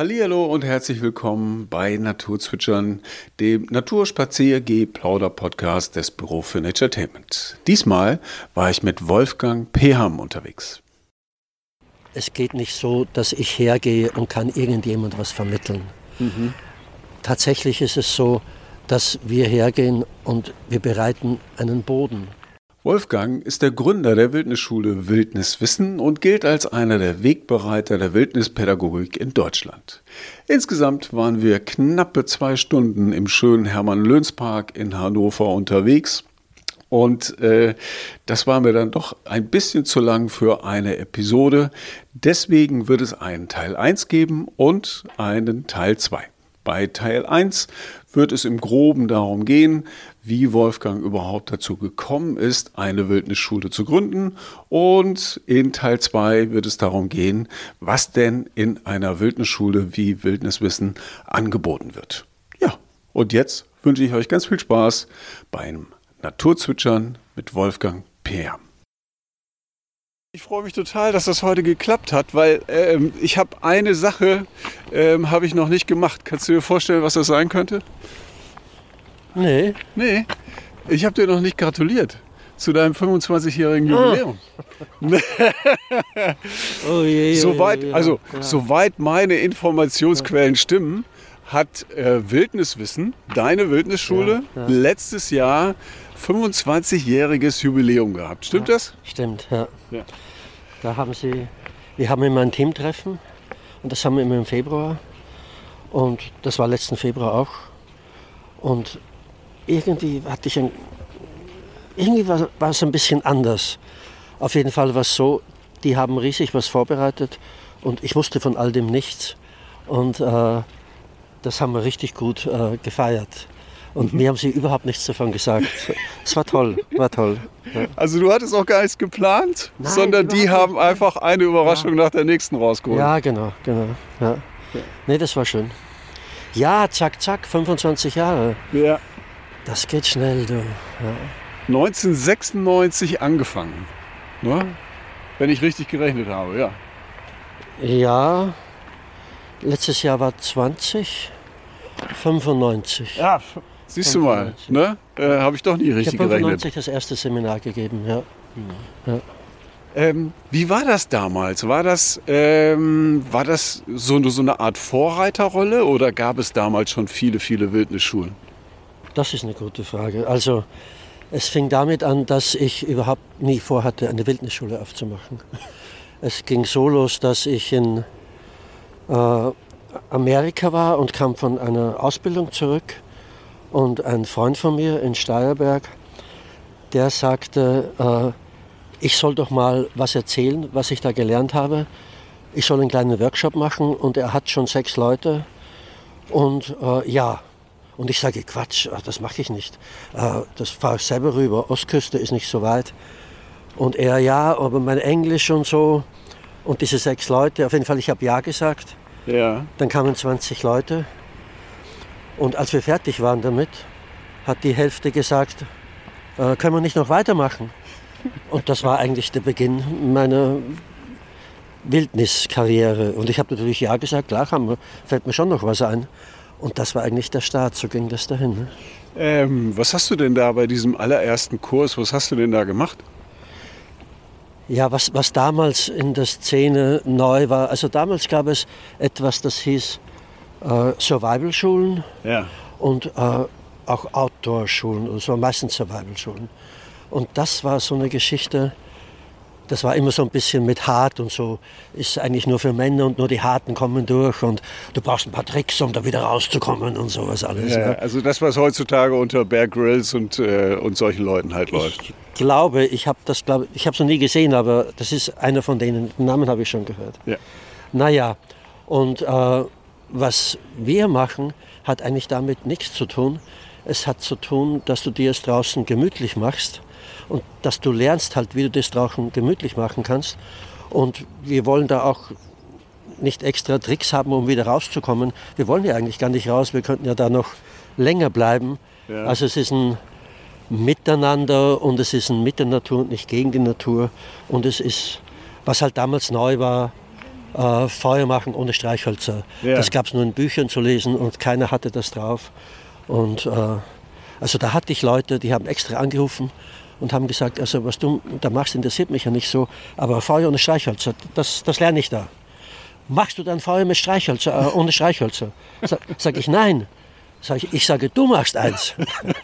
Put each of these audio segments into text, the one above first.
Hallihallo und herzlich willkommen bei Naturzwitschern, dem Naturspaziergeh-Plauder-Podcast des Büro für Naturetainment. Diesmal war ich mit Wolfgang Peham unterwegs. Es geht nicht so, dass ich hergehe und kann irgendjemand was vermitteln. Mhm. Tatsächlich ist es so, dass wir hergehen und wir bereiten einen Boden Wolfgang ist der Gründer der Wildnisschule Wildniswissen und gilt als einer der Wegbereiter der Wildnispädagogik in Deutschland. Insgesamt waren wir knappe zwei Stunden im schönen Hermann-Löns-Park in Hannover unterwegs. Und äh, das war mir dann doch ein bisschen zu lang für eine Episode. Deswegen wird es einen Teil 1 geben und einen Teil 2. Bei Teil 1 wird es im groben darum gehen, wie Wolfgang überhaupt dazu gekommen ist, eine Wildnisschule zu gründen. Und in Teil 2 wird es darum gehen, was denn in einer Wildnisschule wie Wildniswissen angeboten wird. Ja, und jetzt wünsche ich euch ganz viel Spaß beim Naturzwitschern mit Wolfgang Peer. Ich freue mich total, dass das heute geklappt hat, weil ähm, ich habe eine Sache ähm, habe ich noch nicht gemacht. Kannst du dir vorstellen, was das sein könnte? Nee. Nee. Ich habe dir noch nicht gratuliert zu deinem 25-jährigen ah. Jubiläum. oh je, je, soweit, also ja. soweit meine Informationsquellen stimmen, hat äh, Wildniswissen, deine Wildnisschule, ja, ja. letztes Jahr 25-jähriges Jubiläum gehabt. Stimmt das? Stimmt, ja. Ja. Da haben sie, wir haben immer ein Teamtreffen und das haben wir immer im Februar. Und das war letzten Februar auch. Und irgendwie hatte ich ein, irgendwie war, war es ein bisschen anders. Auf jeden Fall war es so, die haben riesig was vorbereitet und ich wusste von all dem nichts. Und äh, das haben wir richtig gut äh, gefeiert. Und mir haben sie überhaupt nichts davon gesagt. Es war toll, war toll. Ja. Also du hattest auch gar nichts geplant, Nein, sondern die haben nicht. einfach eine Überraschung ja. nach der nächsten rausgeholt. Ja, genau, genau. Ja. ja. Nee, das war schön. Ja, zack, zack, 25 Jahre. Ja. Das geht schnell, du. Ja. 1996 angefangen, ne? wenn ich richtig gerechnet habe, ja. Ja, letztes Jahr war 20, 95. Ja, Siehst du mal, ne? Äh, Habe ich doch nie richtig ich gerechnet. Ich habe das erste Seminar gegeben, ja. ja. Ähm, wie war das damals? War das, ähm, war das so, so eine Art Vorreiterrolle oder gab es damals schon viele, viele Wildnisschulen? Das ist eine gute Frage. Also es fing damit an, dass ich überhaupt nie vorhatte, eine Wildnisschule aufzumachen. Es ging so los, dass ich in äh, Amerika war und kam von einer Ausbildung zurück und ein Freund von mir in Steierberg, der sagte, äh, ich soll doch mal was erzählen, was ich da gelernt habe. Ich soll einen kleinen Workshop machen und er hat schon sechs Leute. Und äh, ja, und ich sage, Quatsch, äh, das mache ich nicht. Äh, das fahre ich selber rüber. Ostküste ist nicht so weit. Und er, ja, aber mein Englisch und so. Und diese sechs Leute, auf jeden Fall, ich habe Ja gesagt. Ja. Dann kamen 20 Leute. Und als wir fertig waren damit, hat die Hälfte gesagt, äh, können wir nicht noch weitermachen? Und das war eigentlich der Beginn meiner Wildniskarriere. Und ich habe natürlich ja gesagt, klar, haben fällt mir schon noch was ein. Und das war eigentlich der Start, so ging das dahin. Ne? Ähm, was hast du denn da bei diesem allerersten Kurs, was hast du denn da gemacht? Ja, was, was damals in der Szene neu war, also damals gab es etwas, das hieß äh, Survival-Schulen ja. und äh, auch Outdoor-Schulen, waren meistens Survival-Schulen. Und das war so eine Geschichte, das war immer so ein bisschen mit hart und so, ist eigentlich nur für Männer und nur die Harten kommen durch und du brauchst ein paar Tricks, um da wieder rauszukommen und sowas alles. Ja, ja. Also das, was heutzutage unter Bear Grylls und, äh, und solchen Leuten halt läuft. Ich glaube, ich habe das, glaube ich habe es noch nie gesehen, aber das ist einer von denen, den Namen habe ich schon gehört. Ja. Naja, und äh, was wir machen, hat eigentlich damit nichts zu tun. Es hat zu tun, dass du dir es draußen gemütlich machst und dass du lernst halt, wie du das draußen gemütlich machen kannst. Und wir wollen da auch nicht extra Tricks haben, um wieder rauszukommen. Wir wollen ja eigentlich gar nicht raus, wir könnten ja da noch länger bleiben. Ja. Also es ist ein Miteinander und es ist ein mit der Natur und nicht gegen die Natur. Und es ist, was halt damals neu war, äh, Feuer machen ohne Streichhölzer. Ja. Das gab es nur in Büchern zu lesen und keiner hatte das drauf. Und äh, also da hatte ich Leute, die haben extra angerufen und haben gesagt, also was du da machst, interessiert mich ja nicht so, aber Feuer ohne Streichhölzer, das, das lerne ich da. Machst du dann Feuer mit Streichhölzer, äh, ohne Streichhölzer? Sag, sag ich, nein. Sag ich, ich sage, du machst eins.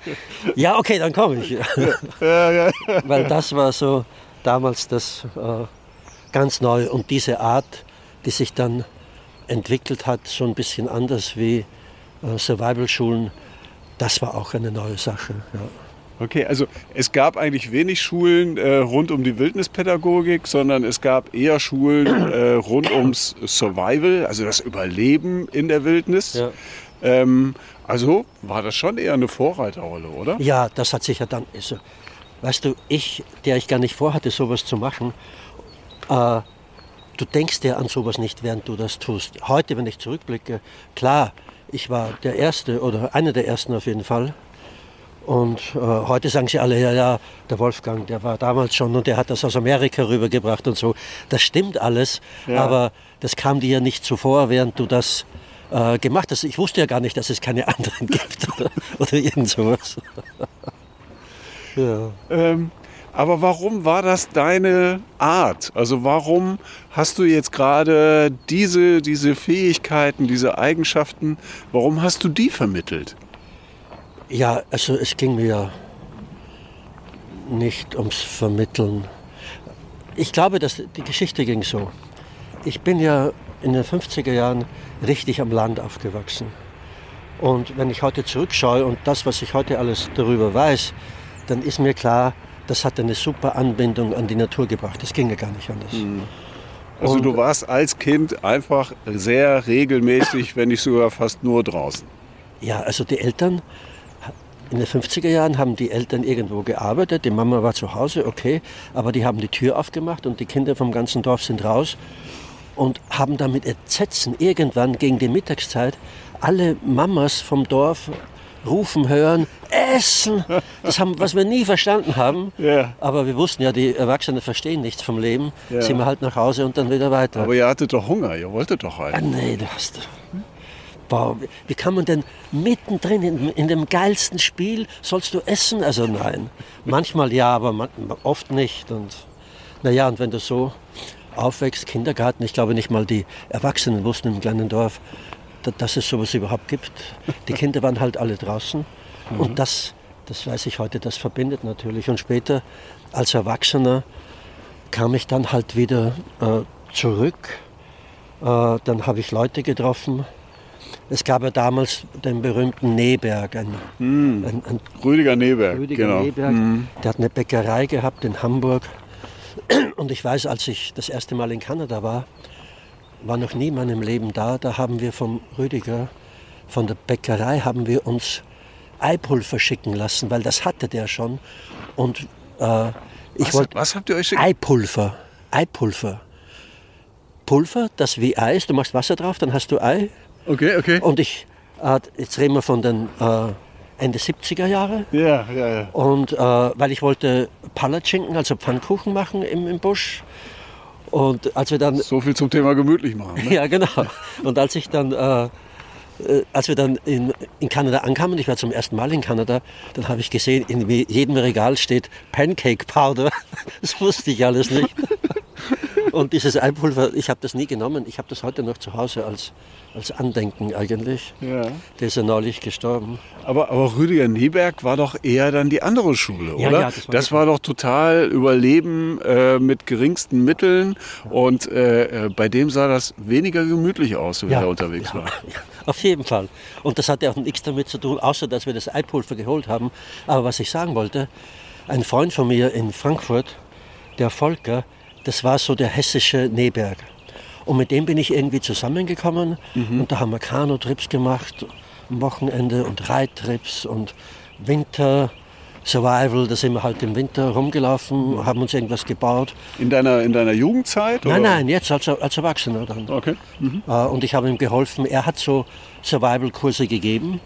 ja, okay, dann komme ich. Weil das war so damals das äh, ganz neu und diese Art, die sich dann entwickelt hat, so ein bisschen anders wie äh, Survival-Schulen, das war auch eine neue Sache. Ja. Okay, also es gab eigentlich wenig Schulen äh, rund um die Wildnispädagogik, sondern es gab eher Schulen äh, rund ums Survival, also das Überleben in der Wildnis. Ja. Ähm, also war das schon eher eine Vorreiterrolle, oder? Ja, das hat sich ja dann. Also, weißt du, ich, der ich gar nicht vorhatte, sowas zu machen, äh, du denkst dir an sowas nicht, während du das tust. Heute, wenn ich zurückblicke, klar, ich war der Erste oder einer der Ersten auf jeden Fall. Und äh, heute sagen sie alle, ja, ja, der Wolfgang, der war damals schon und der hat das aus Amerika rübergebracht und so. Das stimmt alles, Ja. aber das kam dir ja nicht zuvor, während du das äh, gemacht hast. Ich wusste ja gar nicht, dass es keine anderen gibt oder, oder irgend sowas. ja. Ähm, aber warum war das deine Art? Also warum hast du jetzt gerade diese, diese Fähigkeiten, diese Eigenschaften, warum hast du die vermittelt? Ja, also es ging mir nicht ums Vermitteln. Ich glaube, dass die Geschichte ging so. Ich bin ja in den 50er Jahren richtig am Land aufgewachsen. Und wenn ich heute zurückschaue und das, was ich heute alles darüber weiß, dann ist mir klar, das hat eine super Anbindung an die Natur gebracht. Das ging ja gar nicht anders. Also Und- du warst als Kind einfach sehr regelmäßig, wenn nicht sogar fast nur draußen. Ja, also die Eltern, in den 50er Jahren haben die Eltern irgendwo gearbeitet, die Mama war zu Hause, okay, aber die haben die Tür aufgemacht und die Kinder vom ganzen Dorf sind raus und haben damit Entsetzen irgendwann gegen die Mittagszeit alle Mamas vom Dorf rufen hören, Essen! Das haben, was wir nie verstanden haben. Ja. Aber wir wussten ja, die Erwachsenen verstehen nichts vom Leben. Ja. Sind wir halt nach Hause und dann wieder weiter. Aber ihr hattet doch Hunger, ihr wolltet doch Ah, halt. nee, du hast. Boah, wie- kann man denn mittendrin in, in dem geilsten Spiel sollst du essen? Also nein. Manchmal ja, aber man, oft nicht. Und naja, und wenn du so aufwächst, Kindergarten, ich glaube nicht mal die Erwachsenen wussten im kleinen Dorf, da- dass es sowas überhaupt gibt. Die Kinder waren halt alle draußen. Und das, das weiß ich heute, das verbindet natürlich. Und später als Erwachsener kam ich dann halt wieder äh, zurück. Äh, dann habe ich Leute getroffen. Es gab ja damals den berühmten Neberg, ein, ein, ein Rüdiger Neberg, Rüdiger genau. Neberg. Der hat eine Bäckerei gehabt in Hamburg. Und ich weiß, als ich das erste Mal in Kanada war, war noch nie in meinem Leben da. Da haben wir vom Rüdiger, von der Bäckerei, haben wir uns Eipulver schicken lassen, weil das hatte der schon. Und äh, ich Was, wollte was habt ihr euch schicken? Eipulver. Eipulver. Pulver, das wie Ei ist. Du machst Wasser drauf, dann hast du Ei. Okay, okay. Und ich, äh, jetzt reden wir von den äh, Ende 70er Jahre. Ja, ja, ja. Und äh, weil ich wollte Palatschinken, also Pfannkuchen machen im, im Busch. Und als wir dann, So viel zum Thema gemütlich machen. Ne? ja genau, und als ich dann, äh, äh, als wir dann in, in Kanada ankamen, ich war zum ersten Mal in Kanada, dann habe ich gesehen, in jedem Regal steht Pancake Powder. Das wusste ich alles nicht. Und dieses Eipulver, ich habe das nie genommen. Ich habe das heute noch zu Hause als, als Andenken eigentlich. Ja. Der ist ja neulich gestorben. Aber, aber Rüdiger Neberg war doch eher dann die andere Schule, oder? ja, das war das war doch total Überleben äh, mit geringsten Mitteln. Und äh, äh, bei dem sah das weniger gemütlich aus, wenn er unterwegs war. Ja, auf jeden Fall. Und das hatte auch nichts damit zu tun, außer dass wir das Eipulver geholt haben. Aber was ich sagen wollte, ein Freund von mir in Frankfurt, der Volker, das war so der hessische Neberg. Und mit dem bin ich irgendwie zusammengekommen und da haben wir Kanu-Trips gemacht am Wochenende und Reittrips und Winter. Survival, da sind wir halt im Winter rumgelaufen, haben uns irgendwas gebaut. In deiner, in deiner Jugendzeit? Nein, oder? nein, jetzt als, als Erwachsener dann. Okay. Mhm. Äh, und ich habe ihm geholfen. Er hat so Survival-Kurse gegeben.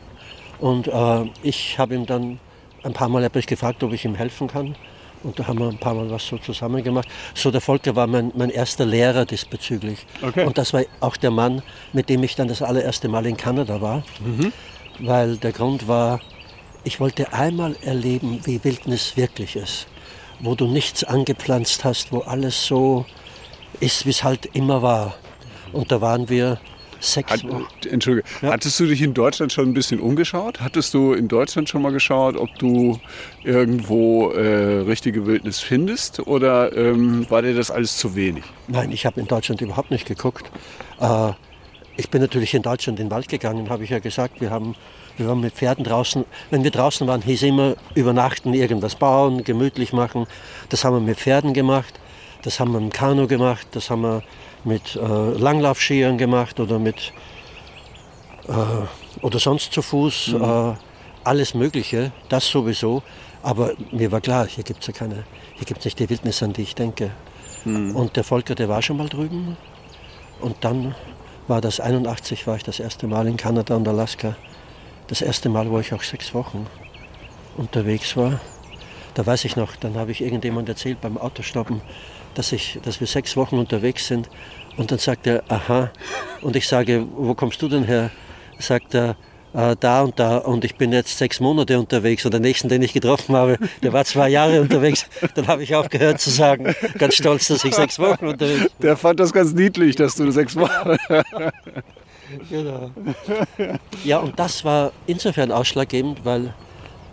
Und äh, ich habe ihm dann ein paar Mal ich gefragt, ob ich ihm helfen kann. Und da haben wir ein paar Mal was so zusammen gemacht. So, der Volker war mein, mein erster Lehrer diesbezüglich. Okay. Und das war auch der Mann, mit dem ich dann das allererste Mal in Kanada war. Weil der Grund war, ich wollte einmal erleben, wie Wildnis wirklich ist. Wo du nichts angepflanzt hast, wo alles so ist, wie es halt immer war. Und da waren wir sechs Hat. Entschuldige, hattest du dich in Deutschland schon ein bisschen umgeschaut? Hattest du in Deutschland schon mal geschaut, ob du irgendwo äh, richtige Wildnis findest? Oder ähm, war dir das alles zu wenig? Nein, ich habe in Deutschland überhaupt nicht geguckt. Äh, ich bin natürlich in Deutschland in den Wald gegangen, habe ich ja gesagt. Wir, haben, wir waren mit Pferden draußen. Wenn wir draußen waren, hieß immer übernachten, irgendwas bauen, gemütlich machen. Das haben wir mit Pferden gemacht, das haben wir im Kanu gemacht, das haben wir mit äh, Langlaufskiern gemacht oder mit äh, oder sonst zu Fuß. Äh, alles Mögliche, das sowieso. Aber mir war klar, hier gibt es ja keine, hier gibt es nicht die Wildnis, an die ich denke. Und der Volker, der war schon mal drüben. Und dann war das 81, war ich das erste Mal in Kanada und Alaska. Das erste Mal, wo ich auch sechs Wochen unterwegs war. Da weiß ich noch, dann habe ich irgendjemand erzählt beim Autostoppen, dass, ich, dass wir sechs Wochen unterwegs sind. Und dann sagt er, aha. Und ich sage, wo kommst du denn her? Sagt er, äh, da und da. Und ich bin jetzt sechs Monate unterwegs. Und der nächsten, den ich getroffen habe, der war zwei Jahre unterwegs. Dann habe ich aufgehört zu sagen, ganz stolz, dass ich sechs Wochen unterwegs bin. Der fand das ganz niedlich, dass du sechs Wochen. Genau. Ja, und das war insofern ausschlaggebend, weil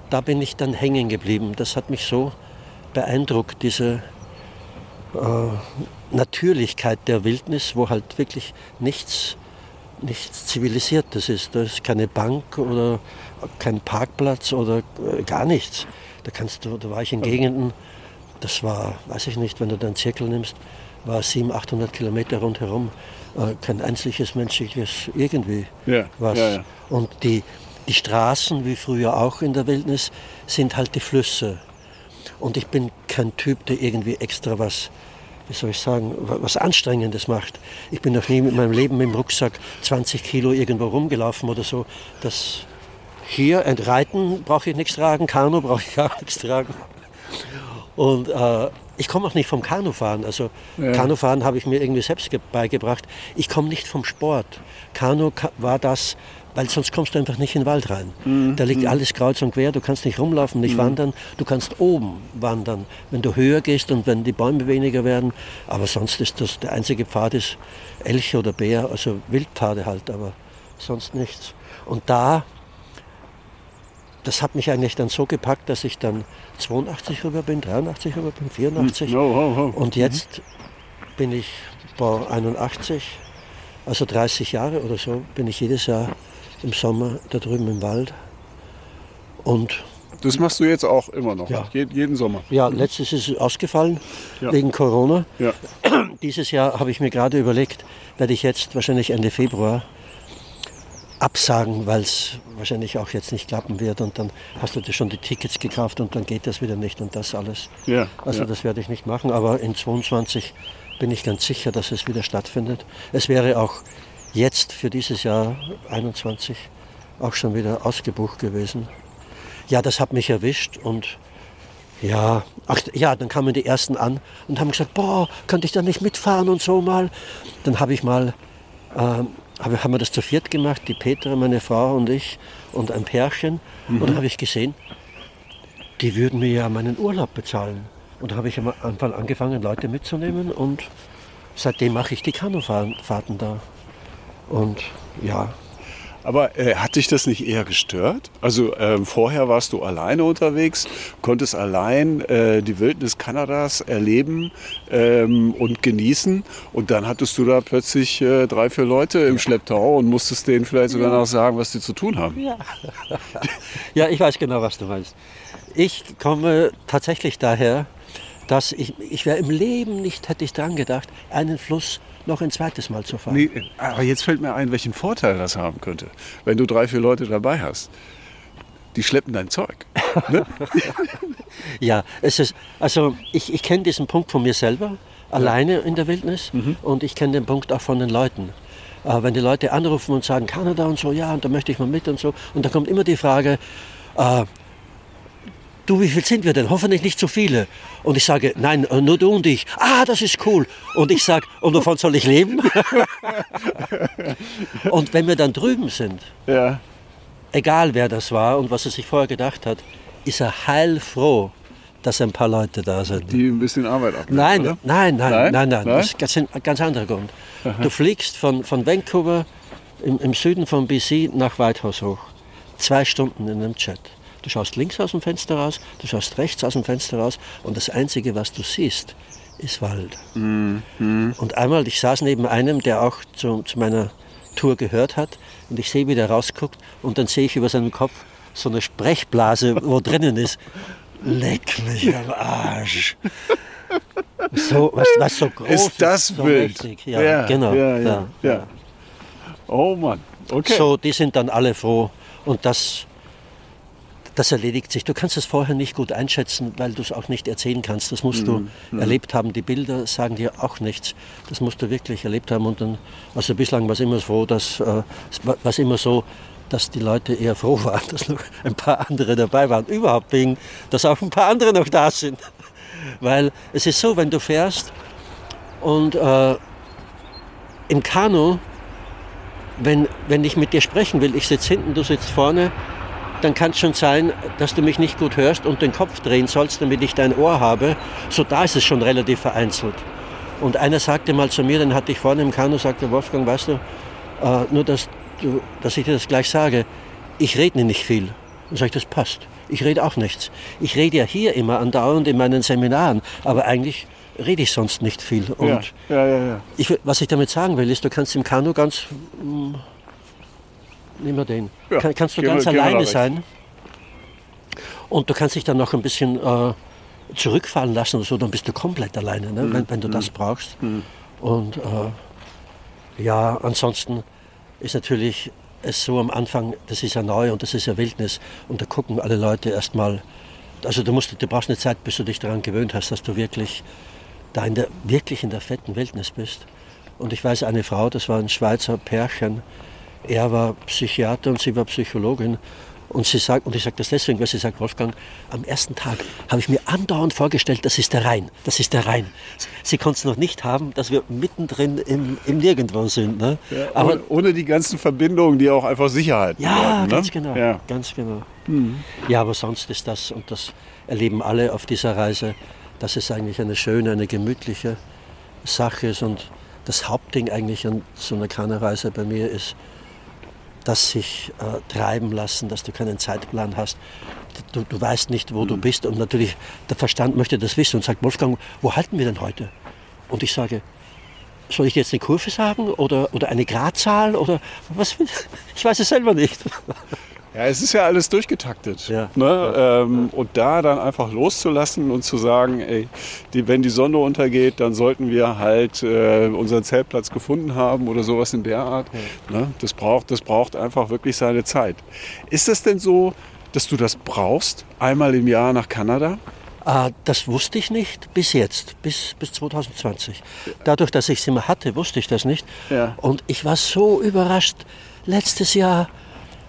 da bin ich dann hängen geblieben. Das hat mich so beeindruckt, diese äh, Natürlichkeit der Wildnis, wo halt wirklich nichts, nichts Zivilisiertes ist. Da ist keine Bank oder kein Parkplatz oder äh, gar nichts. Da, kannst du, da war ich in Gegenden, das war, weiß ich nicht, wenn du den Zirkel nimmst, war 700, 800 Kilometer rundherum, äh, kein einziges menschliches irgendwie Ja, was. ja, ja. Und die, die Straßen, wie früher auch in der Wildnis, sind halt die Flüsse. Und ich bin kein Typ, der irgendwie extra was, wie soll ich sagen, wa- was Anstrengendes macht. Ich bin noch nie mit meinem Leben mit dem Rucksack 20 Kilo irgendwo rumgelaufen oder so. Das hier, ein Reiten brauche ich nichts tragen, Kanu brauche ich auch nichts tragen. Und äh, ich komme auch nicht vom Kanufahren. Also Kanufahren habe ich mir irgendwie selbst ge- beigebracht. Ich komme nicht vom Sport. Kanu ka- war das, weil sonst kommst du einfach nicht in den Wald rein. Da liegt alles kreuz und quer. Du kannst nicht rumlaufen, nicht wandern. Du kannst oben wandern, wenn du höher gehst und wenn die Bäume weniger werden. Aber sonst ist das der einzige Pfad ist Elche oder Bär, also Wildpfade halt, aber sonst nichts. Und da das hat mich eigentlich dann so gepackt, dass ich dann 82 rüber bin, 83 rüber bin, 84. Oh, oh, oh. Und jetzt bin ich boah, 81, also 30 Jahre oder so, bin ich jedes Jahr im Sommer da drüben im Wald. Und Das machst du jetzt auch immer noch, Ja. Je, jeden Sommer. ja, letztes ist es ausgefallen Ja. wegen Corona. Ja. Dieses Jahr habe ich mir gerade überlegt, werde ich jetzt wahrscheinlich Ende Februar absagen, weil es wahrscheinlich auch jetzt nicht klappen wird und dann hast du dir schon die Tickets gekauft und dann geht das wieder nicht und das alles. Ja, Also das werde ich nicht machen, aber in 22 bin ich ganz sicher, dass es wieder stattfindet. Es wäre auch jetzt für dieses Jahr 21 auch schon wieder ausgebucht gewesen. Ja, das hat mich erwischt und ja, ach, ja, dann kamen die ersten an und haben gesagt, boah, könnte ich da nicht mitfahren und so mal. Dann habe ich mal, ähm, hab, haben wir das zu viert gemacht, die Petra, meine Frau und ich und ein Pärchen. Und dann habe ich gesehen, die würden mir ja meinen Urlaub bezahlen. Und da habe ich am Anfang angefangen, Leute mitzunehmen und seitdem mache ich die Kanufahrten da. Und ja, Aber äh, hat dich das nicht eher gestört? Also ähm, vorher warst du alleine unterwegs, konntest allein äh, die Wildnis Kanadas erleben ähm, und genießen und dann hattest du da plötzlich äh, drei, vier Leute im Schlepptau und musstest denen vielleicht sogar noch sagen, was die zu tun haben. Ja, ich weiß genau, was du meinst. Ich komme tatsächlich daher, dass ich, ich wäre im Leben nicht, hätte ich dran gedacht, einen Fluss noch ein zweites Mal zu fahren. Nee, aber jetzt fällt mir ein, welchen Vorteil das haben könnte, wenn du drei, vier Leute dabei hast. Die schleppen dein Zeug. Ne? Ja, es ist, also ich, ich kenne diesen Punkt von mir selber, alleine in der Wildnis und ich kenne den Punkt auch von den Leuten. Äh, wenn die Leute anrufen und sagen, Kanada und so, ja, und da möchte ich mal mit und so, und dann kommt immer die Frage, äh, du, wie viel sind wir denn? Hoffentlich nicht zu viele. Und ich sage, nein, äh, nur du und ich. Ah, das ist cool. Und ich sage, und wovon soll ich leben? und wenn wir dann drüben sind, Ja. egal wer das war und was er sich vorher gedacht hat, ist er heilfroh, dass ein paar Leute da sind. Die ein bisschen Arbeit abnehmen, Nein, nein, nein, Nein? nein, nein? Das ist ein ganz anderer Grund. Du fliegst von, von Vancouver im, im Süden von BC nach Whitehouse hoch. Zwei Stunden in einem Jet. Du schaust links aus dem Fenster raus, du schaust rechts aus dem Fenster raus und das Einzige, was du siehst, ist Wald. Und einmal, ich saß neben einem, der auch zu, zu meiner Tour gehört hat und ich sehe, wie der rausguckt und dann sehe ich über seinem Kopf so eine Sprechblase, wo drinnen ist. Leck mich am Arsch. So, was, was so groß Ist das so wild? mächtig. Ja, genau. Ja, ja, ja. Oh Mann. Okay. So, die sind dann alle froh und das, das erledigt sich. Du kannst es vorher nicht gut einschätzen, weil du es auch nicht erzählen kannst. Das musst Mhm, du erlebt haben. Die Bilder sagen dir auch nichts. Das musst du wirklich erlebt haben. Und dann, also bislang war es immer froh, dass, äh, war's immer so, dass die Leute eher froh waren, dass noch ein paar andere dabei waren. Überhaupt wegen, dass auch ein paar andere noch da sind. Weil es ist so, wenn du fährst und äh, im Kanu wenn, wenn ich mit dir sprechen will, ich sitze hinten, du sitzt vorne, dann kann es schon sein, dass du mich nicht gut hörst und den Kopf drehen sollst, damit ich dein Ohr habe. So da ist es schon relativ vereinzelt. Und einer sagte mal zu mir, den hatte ich vorne im Kanu, sagte Wolfgang, weißt du, äh, nur dass, du, dass ich dir das gleich sage, ich rede nicht viel. Und sage ich, das passt. Ich rede auch nichts. Ich rede ja hier immer andauernd in meinen Seminaren, aber eigentlich rede ich sonst nicht viel. Und ja, ja, ja, ich, was ich damit sagen will, ist, du kannst im Kanu ganz. Nimm mal den. Ja, Kann, kannst du gehen wir- ganz gehen wir alleine sein. Und du kannst dich dann noch ein bisschen äh, zurückfallen lassen oder so, dann bist du komplett alleine, ne? wenn, wenn du das brauchst. Und äh, ja, ansonsten ist natürlich es so am Anfang, das ist ja neu und das ist ja Wildnis. Und da gucken alle Leute erstmal. Also du, musst, du brauchst eine Zeit, bis du dich daran gewöhnt hast, dass du wirklich da in der, wirklich in der fetten Wildnis bist. Und ich weiß, eine Frau, das war ein Schweizer Pärchen, er war Psychiater und sie war Psychologin. Und sie sagt, und ich sage das deswegen, weil sie sagt, Wolfgang, am ersten Tag habe ich mir andauernd vorgestellt, das ist der Rhein, das ist der Rhein. Sie konnte es noch nicht haben, dass wir mittendrin im, im Nirgendwo sind. Ne? Aber ohne, ohne die ganzen Verbindungen, die auch einfach Sicherheit ja, bedeuten. Ne? ganz genau. Ja. Ganz genau. Ja, aber sonst ist das, und das erleben alle auf dieser Reise, dass es eigentlich eine schöne, eine gemütliche Sache ist. Und das Hauptding eigentlich an so einer Kanureise bei mir ist, das sich äh, treiben lassen, dass du keinen Zeitplan hast. Du, du weißt nicht, wo du bist. Und natürlich, der Verstand möchte das wissen und sagt, Wolfgang, wo halten wir denn heute? Und ich sage, soll ich jetzt eine Kurve sagen oder, oder eine Gradzahl oder was? will- Ich weiß es selber nicht. Ja, es ist ja alles durchgetaktet. Ja. Ne? Ähm, und da dann einfach loszulassen und zu sagen, ey, die, wenn die Sonne untergeht, dann sollten wir halt äh, unseren Zeltplatz gefunden haben oder sowas in der Art. Ne? Das, braucht, das braucht einfach wirklich seine Zeit. Ist es denn so, dass du das brauchst, einmal im Jahr nach Kanada? Ah, das wusste ich nicht bis jetzt, bis, bis 2020. Dadurch, dass ich es immer hatte, wusste ich das nicht. Ja. Und ich war so überrascht. Letztes Jahr,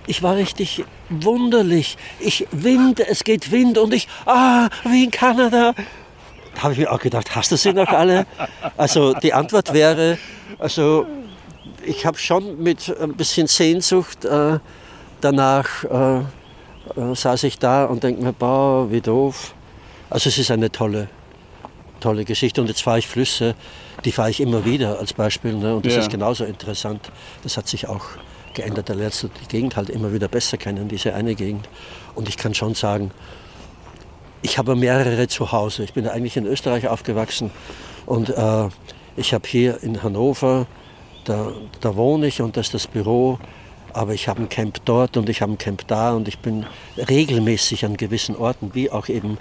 ich war richtig wunderlich. Ich Wind, es geht Wind und ich, ah, wie in Kanada. Da habe ich mir auch gedacht, hast du sie noch alle? Also die Antwort wäre, also ich habe schon mit ein bisschen Sehnsucht äh, danach äh, äh, saß ich da und denke mir, boah, wie doof. Also es ist eine tolle, tolle Geschichte. Und jetzt fahre ich Flüsse, die fahre ich immer wieder als Beispiel. Ne? Und das Ja. ist genauso interessant. Das hat sich auch geändert. Da lernst du die Gegend halt immer wieder besser kennen, diese eine Gegend. Und ich kann schon sagen, ich habe mehrere zu Hause. Ich bin eigentlich in Österreich aufgewachsen und äh, ich habe hier in Hannover, da, da wohne ich und das ist das Büro. Aber ich habe ein Camp dort und ich habe ein Camp da und ich bin regelmäßig an gewissen Orten, wie auch eben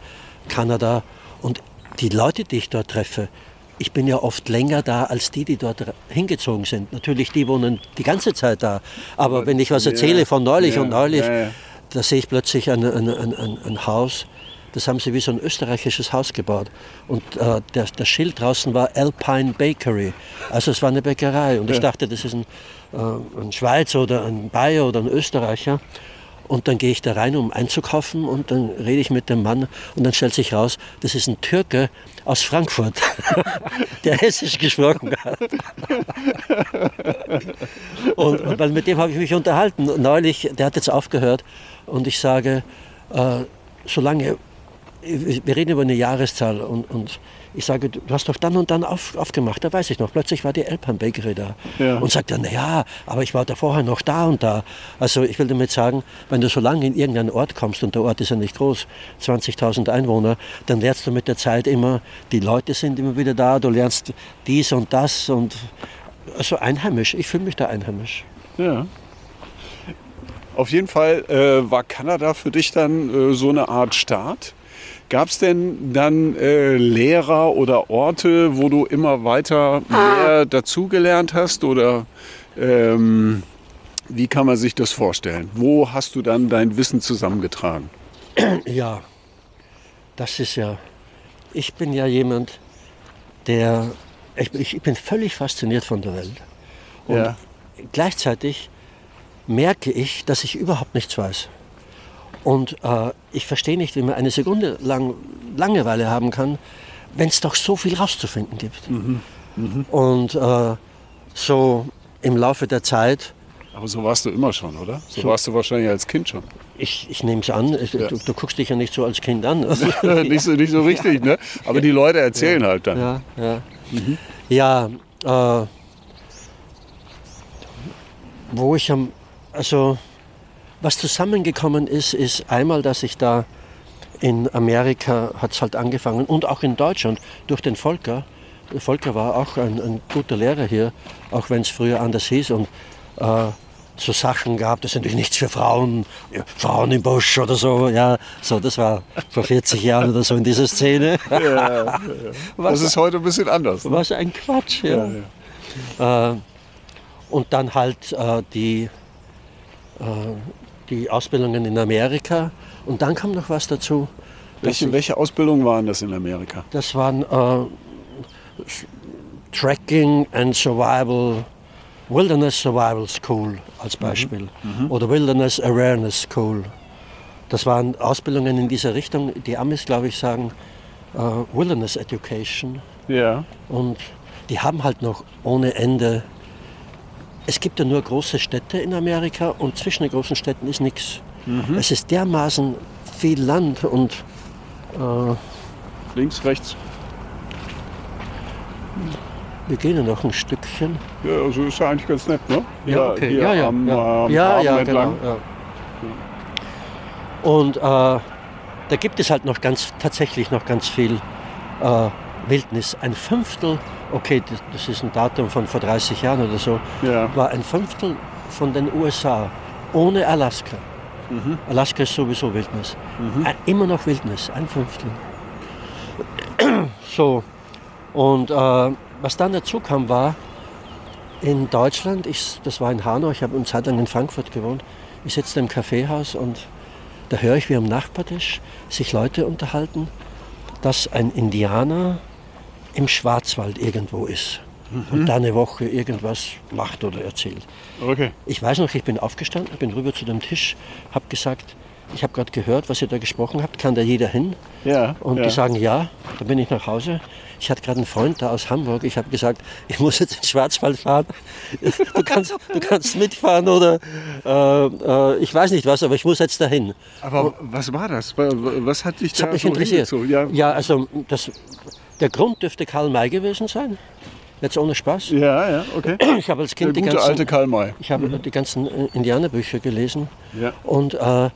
Kanada. Und die Leute, die ich dort treffe, ich bin ja oft länger da als die, die dort hingezogen sind. Natürlich, die wohnen die ganze Zeit da. Aber wenn ich was erzähle von neulich ja, und neulich, ja, ja. da sehe ich plötzlich ein, ein, ein, ein, Haus, das haben sie wie so ein österreichisches Haus gebaut. Und äh, der, das Schild draußen war Alpine Bakery. Also es war eine Bäckerei. Und ich dachte, das ist ein, äh, ein Schweizer oder ein Bayer oder ein Österreicher. Und dann gehe ich da rein, um einzukaufen und dann rede ich mit dem Mann und dann stellt sich raus, das ist ein Türke aus Frankfurt, der Hessisch gesprochen hat. und weil mit dem habe ich mich unterhalten. Neulich, der hat jetzt aufgehört und ich sage, äh, solange, wir reden über eine Jahreszahl und, und ich sage, du hast doch dann und dann auf, aufgemacht, da weiß ich noch. Plötzlich war die Elpan Bakery da. Ja. Und sagt dann, naja, aber ich war da vorher noch da und da. Also ich will damit sagen, wenn du so lange in irgendeinen Ort kommst, und der Ort ist ja nicht groß, 20.000 Einwohner, dann lernst du mit der Zeit immer, die Leute sind immer wieder da, du lernst dies und das und also einheimisch. Ich fühle mich da einheimisch. Ja. Auf jeden Fall äh, war Kanada für dich dann äh, so eine Art Start. Gab es denn dann äh, Lehrer oder Orte, wo du immer weiter mehr dazugelernt hast? Oder ähm, wie kann man sich das vorstellen? Wo hast du dann dein Wissen zusammengetragen? Ja, das ist ja. Ich bin ja jemand, der. Ich, ich bin völlig fasziniert von der Welt. Und ja. gleichzeitig merke ich, dass ich überhaupt nichts weiß. Und äh, ich verstehe nicht, wie man eine Sekunde lang Langeweile haben kann, wenn es doch so viel rauszufinden gibt. Mhm. Mhm. Und äh, so im Laufe der Zeit. Aber so warst du immer schon, oder? So, so warst du wahrscheinlich als Kind schon. Ich, ich nehme es an. Ja. Du, du, guckst dich ja nicht so als Kind an. nicht, so, nicht so richtig, ne? Aber die Leute erzählen ja. halt dann. Ja, ja. Mhm. ja äh, wo ich am. Also was zusammengekommen ist, ist einmal, dass ich da in Amerika hat es halt angefangen und auch in Deutschland durch den Volker. Der Volker war auch ein, ein guter Lehrer hier, auch wenn es früher anders hieß und äh, so Sachen gab, das ist natürlich nichts für Frauen, ja, Frauen im Busch oder so, ja, so, das war vor 40 Jahren oder so in dieser Szene. Ja, ja, das ist heute ein bisschen anders. Ne? Was ein Quatsch, ja. Äh, und dann halt äh, die, äh, die Ausbildungen in Amerika. Und dann kam noch was dazu. Welche, welche Ausbildungen waren das in Amerika? Das waren äh, Tracking and Survival, Wilderness Survival School als mhm. Beispiel mhm. oder Wilderness Awareness School. Das waren Ausbildungen in dieser Richtung. Die Amis, glaube ich, sagen äh, Wilderness Education. Ja. Und die haben halt noch ohne Ende es gibt ja nur große Städte in Amerika und zwischen den großen Städten ist nichts. Mhm. Es ist dermaßen viel Land und. Äh, Links, rechts. Wir gehen ja noch ein Stückchen. Ja, also ist ja eigentlich ganz nett, ne? Ja, okay. ja, ja, am, ja. Am ja, ja, genau. Ja. Und äh, da gibt es halt noch ganz, tatsächlich noch ganz viel äh, Wildnis. Ein Fünftel okay, das, das, ist ein Datum von vor 30 Jahren oder so, ja. war ein Fünftel von den USA ohne Alaska. Mhm. Alaska ist sowieso Wildnis. Mhm. Immer noch Wildnis, ein Fünftel. so, und äh, was dann dazu kam, war in Deutschland, ich, das war in Hanau, ich habe eine Zeit lang in Frankfurt gewohnt, ich sitze im Kaffeehaus und da höre ich, wie am Nachbartisch sich Leute unterhalten, dass ein Indianer im Schwarzwald irgendwo ist mhm. und da eine Woche irgendwas macht oder erzählt. Okay. Ich weiß noch, ich bin aufgestanden, bin rüber zu dem Tisch, habe gesagt, ich habe gerade gehört, was ihr da gesprochen habt, kann da jeder hin? Ja. Und ja. die sagen ja, dann bin ich nach Hause. Ich hatte gerade einen Freund da aus Hamburg. Ich habe gesagt, ich muss jetzt in den Schwarzwald fahren. Du kannst, du kannst mitfahren oder äh, äh, ich weiß nicht was, aber ich muss jetzt dahin. Aber was war das? Was hat dich das da hat mich so interessiert? Ja. ja, also das, der Grund dürfte Karl May gewesen sein. Jetzt ohne Spaß. Ja, ja, okay. Ich habe als Kind Der gute die ganzen, alte Karl May. Ich habe mhm. die ganzen äh, Indianerbücher gelesen. Ja. Und äh,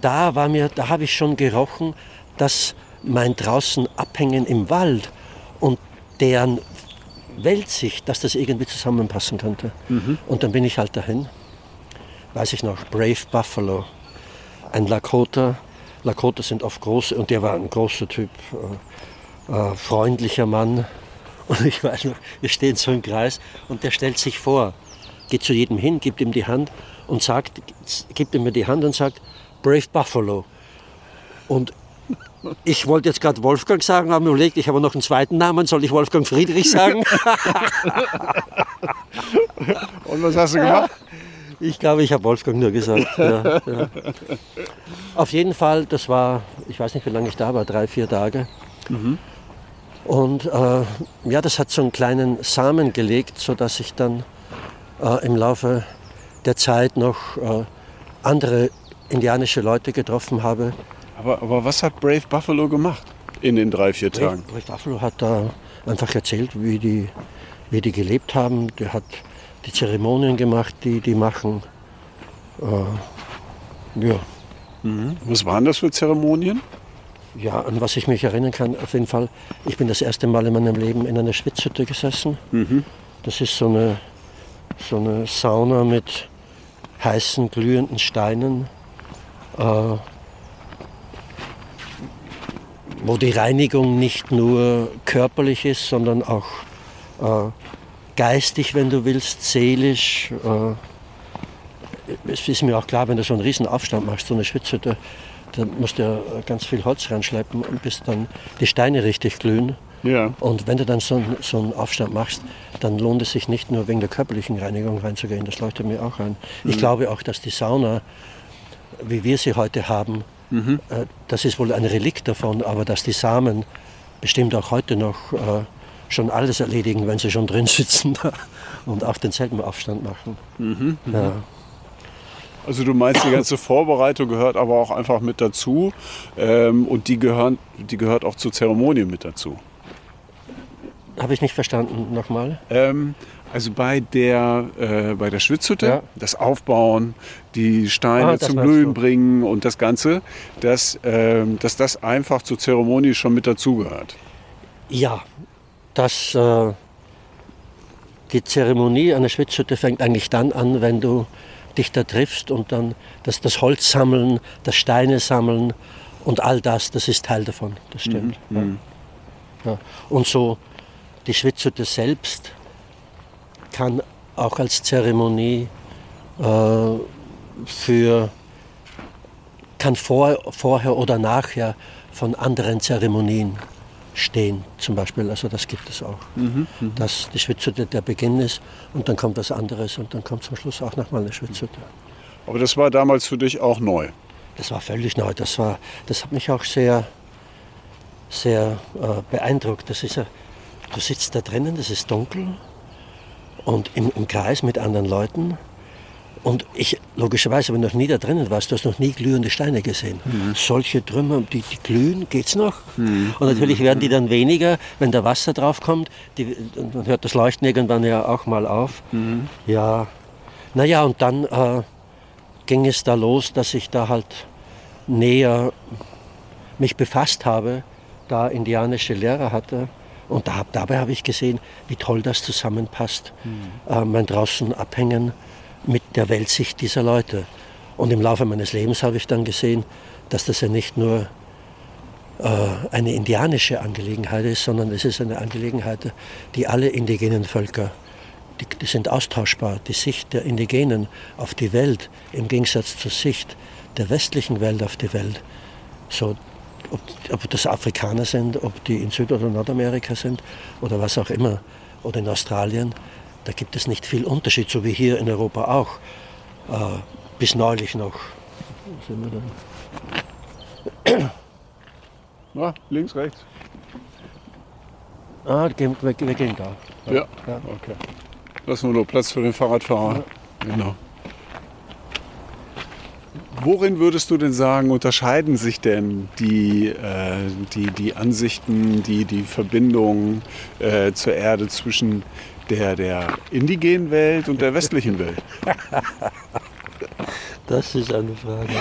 da war mir, da habe ich schon gerochen, dass mein draußen Abhängen im Wald und deren Weltsicht, dass das irgendwie zusammenpassen könnte. Mhm. Und dann bin ich halt dahin. Weiß ich noch, Brave Buffalo, ein Lakota. Lakota sind oft große und der war ein großer Typ. Äh, äh, freundlicher Mann. Und ich weiß noch, wir stehen so im Kreis und der stellt sich vor, geht zu jedem hin, gibt ihm die Hand und sagt, gibt ihm die Hand und sagt, Brave Buffalo. Und ich wollte jetzt gerade Wolfgang sagen, aber mir überlegt, ich habe noch einen zweiten Namen, soll ich Wolfgang Friedrich sagen? und was hast du gemacht? Ich glaube, ich habe Wolfgang nur gesagt. Ja, ja. Auf jeden Fall, das war, ich weiß nicht, wie lange ich da war, drei, vier Tage. Mhm. Und äh, ja, das hat so einen kleinen Samen gelegt, sodass ich dann äh, im Laufe der Zeit noch äh, andere indianische Leute getroffen habe. Aber, aber was hat Brave Buffalo gemacht in den drei, vier Brave, Tagen? Brave Buffalo hat da einfach erzählt, wie die, wie die gelebt haben. Der hat die Zeremonien gemacht, die die machen. Äh, ja. Mhm. Was waren das für Zeremonien? Ja, an was ich mich erinnern kann, auf jeden Fall, ich bin das erste Mal in meinem Leben in einer Schwitzhütte gesessen. Mhm. Das ist so eine, so eine Sauna mit heißen, glühenden Steinen, äh, wo die Reinigung nicht nur körperlich ist, sondern auch äh, geistig, wenn du willst, seelisch. Äh, es ist mir auch klar, wenn du so einen riesen Aufstand machst, so eine Schwitzhütte, dann musst du ja ganz viel Holz reinschleppen, bis dann die Steine richtig glühen. Ja. Und wenn du dann so, so, einen Aufstand machst, dann lohnt es sich nicht nur wegen der körperlichen Reinigung reinzugehen, das leuchtet mir auch ein. Mhm. Ich glaube auch, dass die Sauna, wie wir sie heute haben, mhm. äh, das ist wohl ein Relikt davon, aber dass die Samen bestimmt auch heute noch äh, schon alles erledigen, wenn sie schon drin sitzen und auch denselben Aufstand machen. Mhm. Ja. Also du meinst, die ganze Vorbereitung gehört aber auch einfach mit dazu ähm, und die, gehören, die gehört auch zur Zeremonie mit dazu. Habe ich nicht verstanden, nochmal? Ähm, also bei der, äh, bei der Schwitzhütte, ja. das Aufbauen, die Steine ah, zum Glühen bringen und das Ganze, dass, äh, dass das einfach zur Zeremonie schon mit dazugehört. Ja, das, äh, die Zeremonie an der Schwitzhütte fängt eigentlich dann an, wenn du dich da triffst und dann das, das Holz sammeln, das Steine sammeln und all das, das ist Teil davon, das stimmt. Mhm. Ja. Mhm. Ja. Und so die Schwitzhütte selbst kann auch als Zeremonie äh, für kann vor, vorher oder nachher von anderen Zeremonien stehen, zum Beispiel. Also das gibt es auch. Mhm, mh. Dass die Schwitzhütte der Beginn ist und dann kommt was anderes und dann kommt zum Schluss auch nochmal eine Schwitzhütte. Aber das war damals für dich auch neu? Das war völlig neu. Das, war, das hat mich auch sehr, sehr äh, beeindruckt. Das ist, du sitzt da drinnen, das ist dunkel und im, im Kreis mit anderen Leuten und ich, logischerweise, wenn du noch nie da drinnen warst, du hast noch nie glühende Steine gesehen. Mhm. Solche Trümmer, die, die glühen, geht's noch? Mhm. Und natürlich werden die dann weniger, wenn da Wasser drauf kommt. Die, man hört das Leuchten irgendwann ja auch mal auf. Mhm. Ja, naja, und dann äh, ging es da los, dass ich da halt näher mich befasst habe, da indianische Lehrer hatte. Und da, dabei habe ich gesehen, wie toll das zusammenpasst. Mhm. Äh, mein draußen abhängen mit der Weltsicht dieser Leute. Und im Laufe meines Lebens habe ich dann gesehen, dass das ja nicht nur äh, eine indianische Angelegenheit ist, sondern es ist eine Angelegenheit, die alle indigenen Völker, die, die sind austauschbar. Die Sicht der Indigenen auf die Welt im Gegensatz zur Sicht der westlichen Welt auf die Welt, so ob, ob, das Afrikaner sind, ob die in Süd- oder Nordamerika sind oder was auch immer, oder in Australien, da gibt es nicht viel Unterschied, so wie hier in Europa auch. Äh, bis neulich noch. Wo sind wir denn? Na, links, rechts. Ah, wir, wir, gehen da. Ja. ja. okay. Lassen wir nur Platz für den Fahrradfahrer. Ja. Genau. Worin würdest du denn sagen, unterscheiden sich denn die, äh, die, die Ansichten, die, die Verbindungen äh, zur Erde zwischen der, der indigenen Welt und der westlichen Welt? Das ist eine Frage.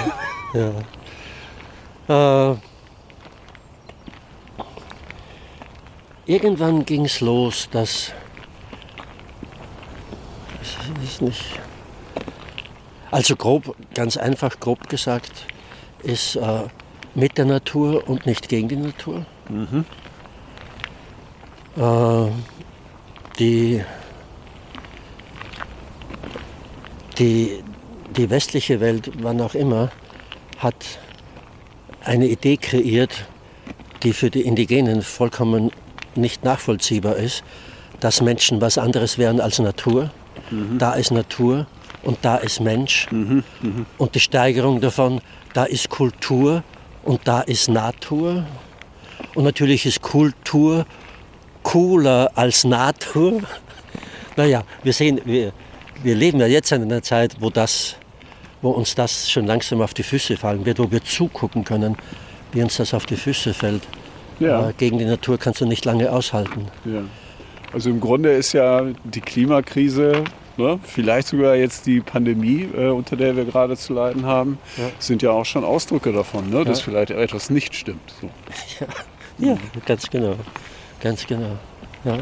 Ja. Äh, irgendwann ging es los, dass. Ich weiß nicht. Also grob, ganz einfach, grob gesagt, ist äh, mit der Natur und nicht gegen die Natur. Mhm. Äh, die, die, die westliche Welt, wann auch immer, hat eine Idee kreiert, die für die Indigenen vollkommen nicht nachvollziehbar ist, dass Menschen was anderes wären als Natur. Mhm. Da ist Natur und da ist Mensch. Und die Steigerung davon, da ist Kultur und da ist Natur. Und natürlich ist Kultur cooler als Natur. Naja, wir sehen, wir, wir leben ja jetzt in einer Zeit, wo, das, wo uns das schon langsam auf die Füße fallen wird, wo wir zugucken können, wie uns das auf die Füße fällt. Ja. Gegen die Natur kannst du nicht lange aushalten. Ja. Also im Grunde ist ja die Klimakrise, ne, vielleicht sogar jetzt die Pandemie, äh, unter der wir gerade zu leiden haben, Ja. sind ja auch schon Ausdrücke davon, ne, dass vielleicht etwas nicht stimmt. So. Ja, ganz genau. Ganz genau. Ja.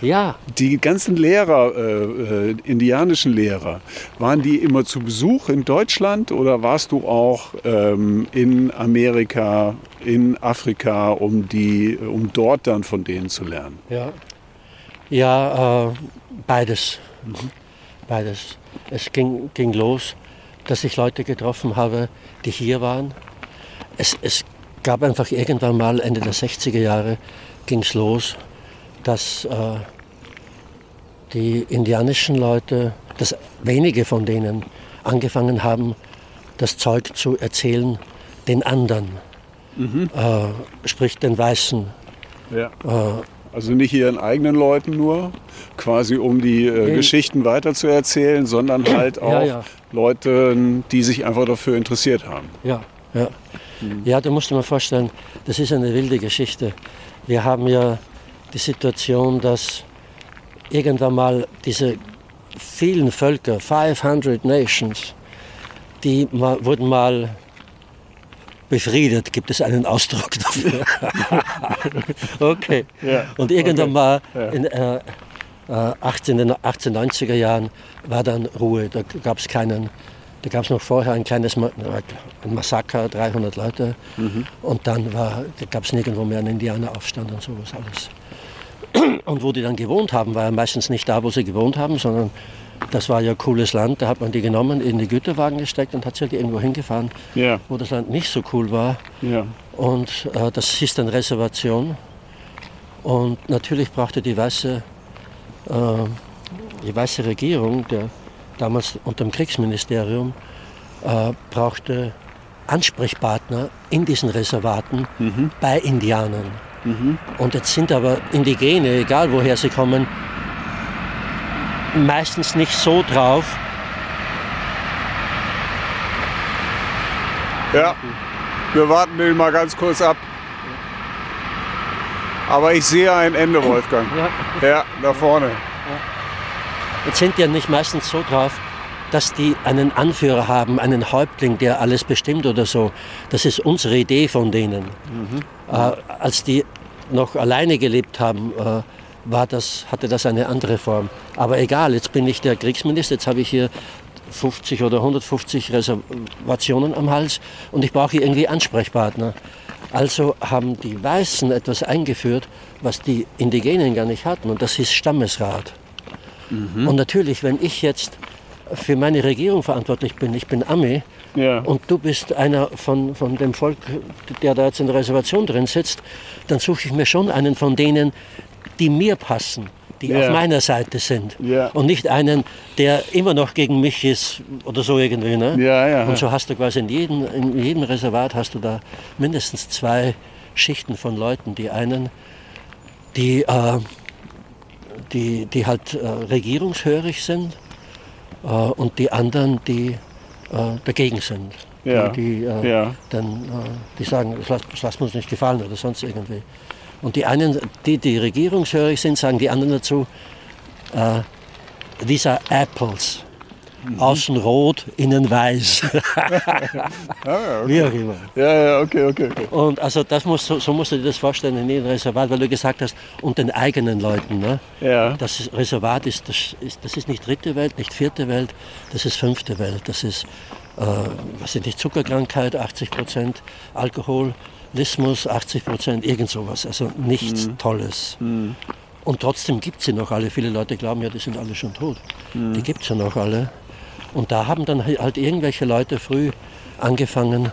Ja, Die ganzen Lehrer, äh, äh, indianischen Lehrer, waren die immer zu Besuch in Deutschland oder warst du auch ähm, in Amerika, in Afrika, um, die, um dort dann von denen zu lernen? ja. Ja, äh, beides. Beides. Es ging, ging los, dass ich Leute getroffen habe, die hier waren. Es, es gab einfach irgendwann mal, Ende der 60er Jahre, ging es los, dass äh, die indianischen Leute, dass wenige von denen angefangen haben, das Zeug zu erzählen den anderen, äh, sprich den Weißen. Ja. Äh, Also nicht ihren eigenen Leuten nur, quasi um die äh. Geschichten weiterzuerzählen, sondern halt auch Ja, ja. Leuten, die sich einfach dafür interessiert haben. Ja, ja. Ja, da musst du mir vorstellen, das ist eine wilde Geschichte. Wir haben ja die Situation, dass irgendwann mal diese vielen Völker, 500 Nations, die ma- wurden mal befriedet, gibt es einen Ausdruck dafür. okay. Ja, Und irgendwann okay. mal Ja. in äh, äh, 18, den 1890er Jahren war dann Ruhe. Da gab es keinen, da gab es noch vorher ein kleines Ma ein Massaker, 300 Leute. Mhm. Und dann da gab es nirgendwo mehr einen Indianeraufstand und sowas alles. Und wo die dann gewohnt haben, war ja meistens nicht da, wo sie gewohnt haben, sondern das war ja cooles Land. Da hat man die genommen, in die Güterwagen gesteckt und hat sie halt irgendwo hingefahren, Ja, wo das Land nicht so cool war. ja. Und äh, das hieß dann Reservation. Und natürlich brauchte die weiße, äh, die weiße Regierung, der, damals unter dem Kriegsministerium, äh, brauchte Ansprechpartner in diesen Reservaten bei Indianern. Und jetzt sind aber Indigene, egal woher sie kommen, meistens nicht so drauf, Ja, wir warten den mal ganz kurz ab. Aber ich sehe ein Ende, Wolfgang. ja, Ja, da vorne. Jetzt sind die ja nicht meistens so drauf, dass die einen Anführer haben, einen Häuptling, der alles bestimmt oder so. Das ist unsere Idee von denen. Äh, als die noch alleine gelebt haben, äh, war das, hatte das eine andere Form. Aber egal, jetzt bin ich der Kriegsminister, jetzt habe ich hier 50 oder 150 Reservationen am Hals und ich brauche irgendwie Ansprechpartner. Also haben die Weißen etwas eingeführt, was die Indigenen gar nicht hatten und das hieß Stammesrat. Und natürlich, wenn ich jetzt für meine Regierung verantwortlich bin, ich bin Ami Ja. und du bist einer von, von dem Volk, der da jetzt in der Reservation drin sitzt, dann suche ich mir schon einen von denen, die mir passen, die Ja. auf meiner Seite sind. Ja. Und nicht einen, der immer noch gegen mich ist oder so irgendwie. Ne? Ja, ja. Und so hast du quasi in jedem, in jedem Reservat hast du da mindestens zwei Schichten von Leuten. Die einen, die, äh, die, die halt äh, regierungshörig sind äh, und die anderen, die äh, dagegen sind. Ja, Die, äh, ja. dann, äh, die sagen, das lassen lass uns nicht gefallen oder sonst irgendwie. Und die einen, die, die regierungshörig sind, sagen die anderen dazu, these are apples. Mhm. Außen rot, innen weiß. Wie auch immer. Ja, ja, okay, okay, okay. Und also das musst, du- so musst du dir das vorstellen in jedem Reservat, weil du gesagt hast, und den eigenen Leuten. Ne? Ja. Das Reservat ist das, ist, das ist nicht dritte Welt, nicht vierte Welt, das ist fünfte Welt. Das ist, äh, was sind die Zuckerkrankheit, 80 Prozent, Alkoholismus, 80 Prozent, irgend sowas. Also nichts Tolles. Und trotzdem gibt es sie noch alle. Viele Leute glauben ja, die sind alle schon tot. Die gibt es ja noch alle. Und da haben dann halt irgendwelche Leute früh angefangen,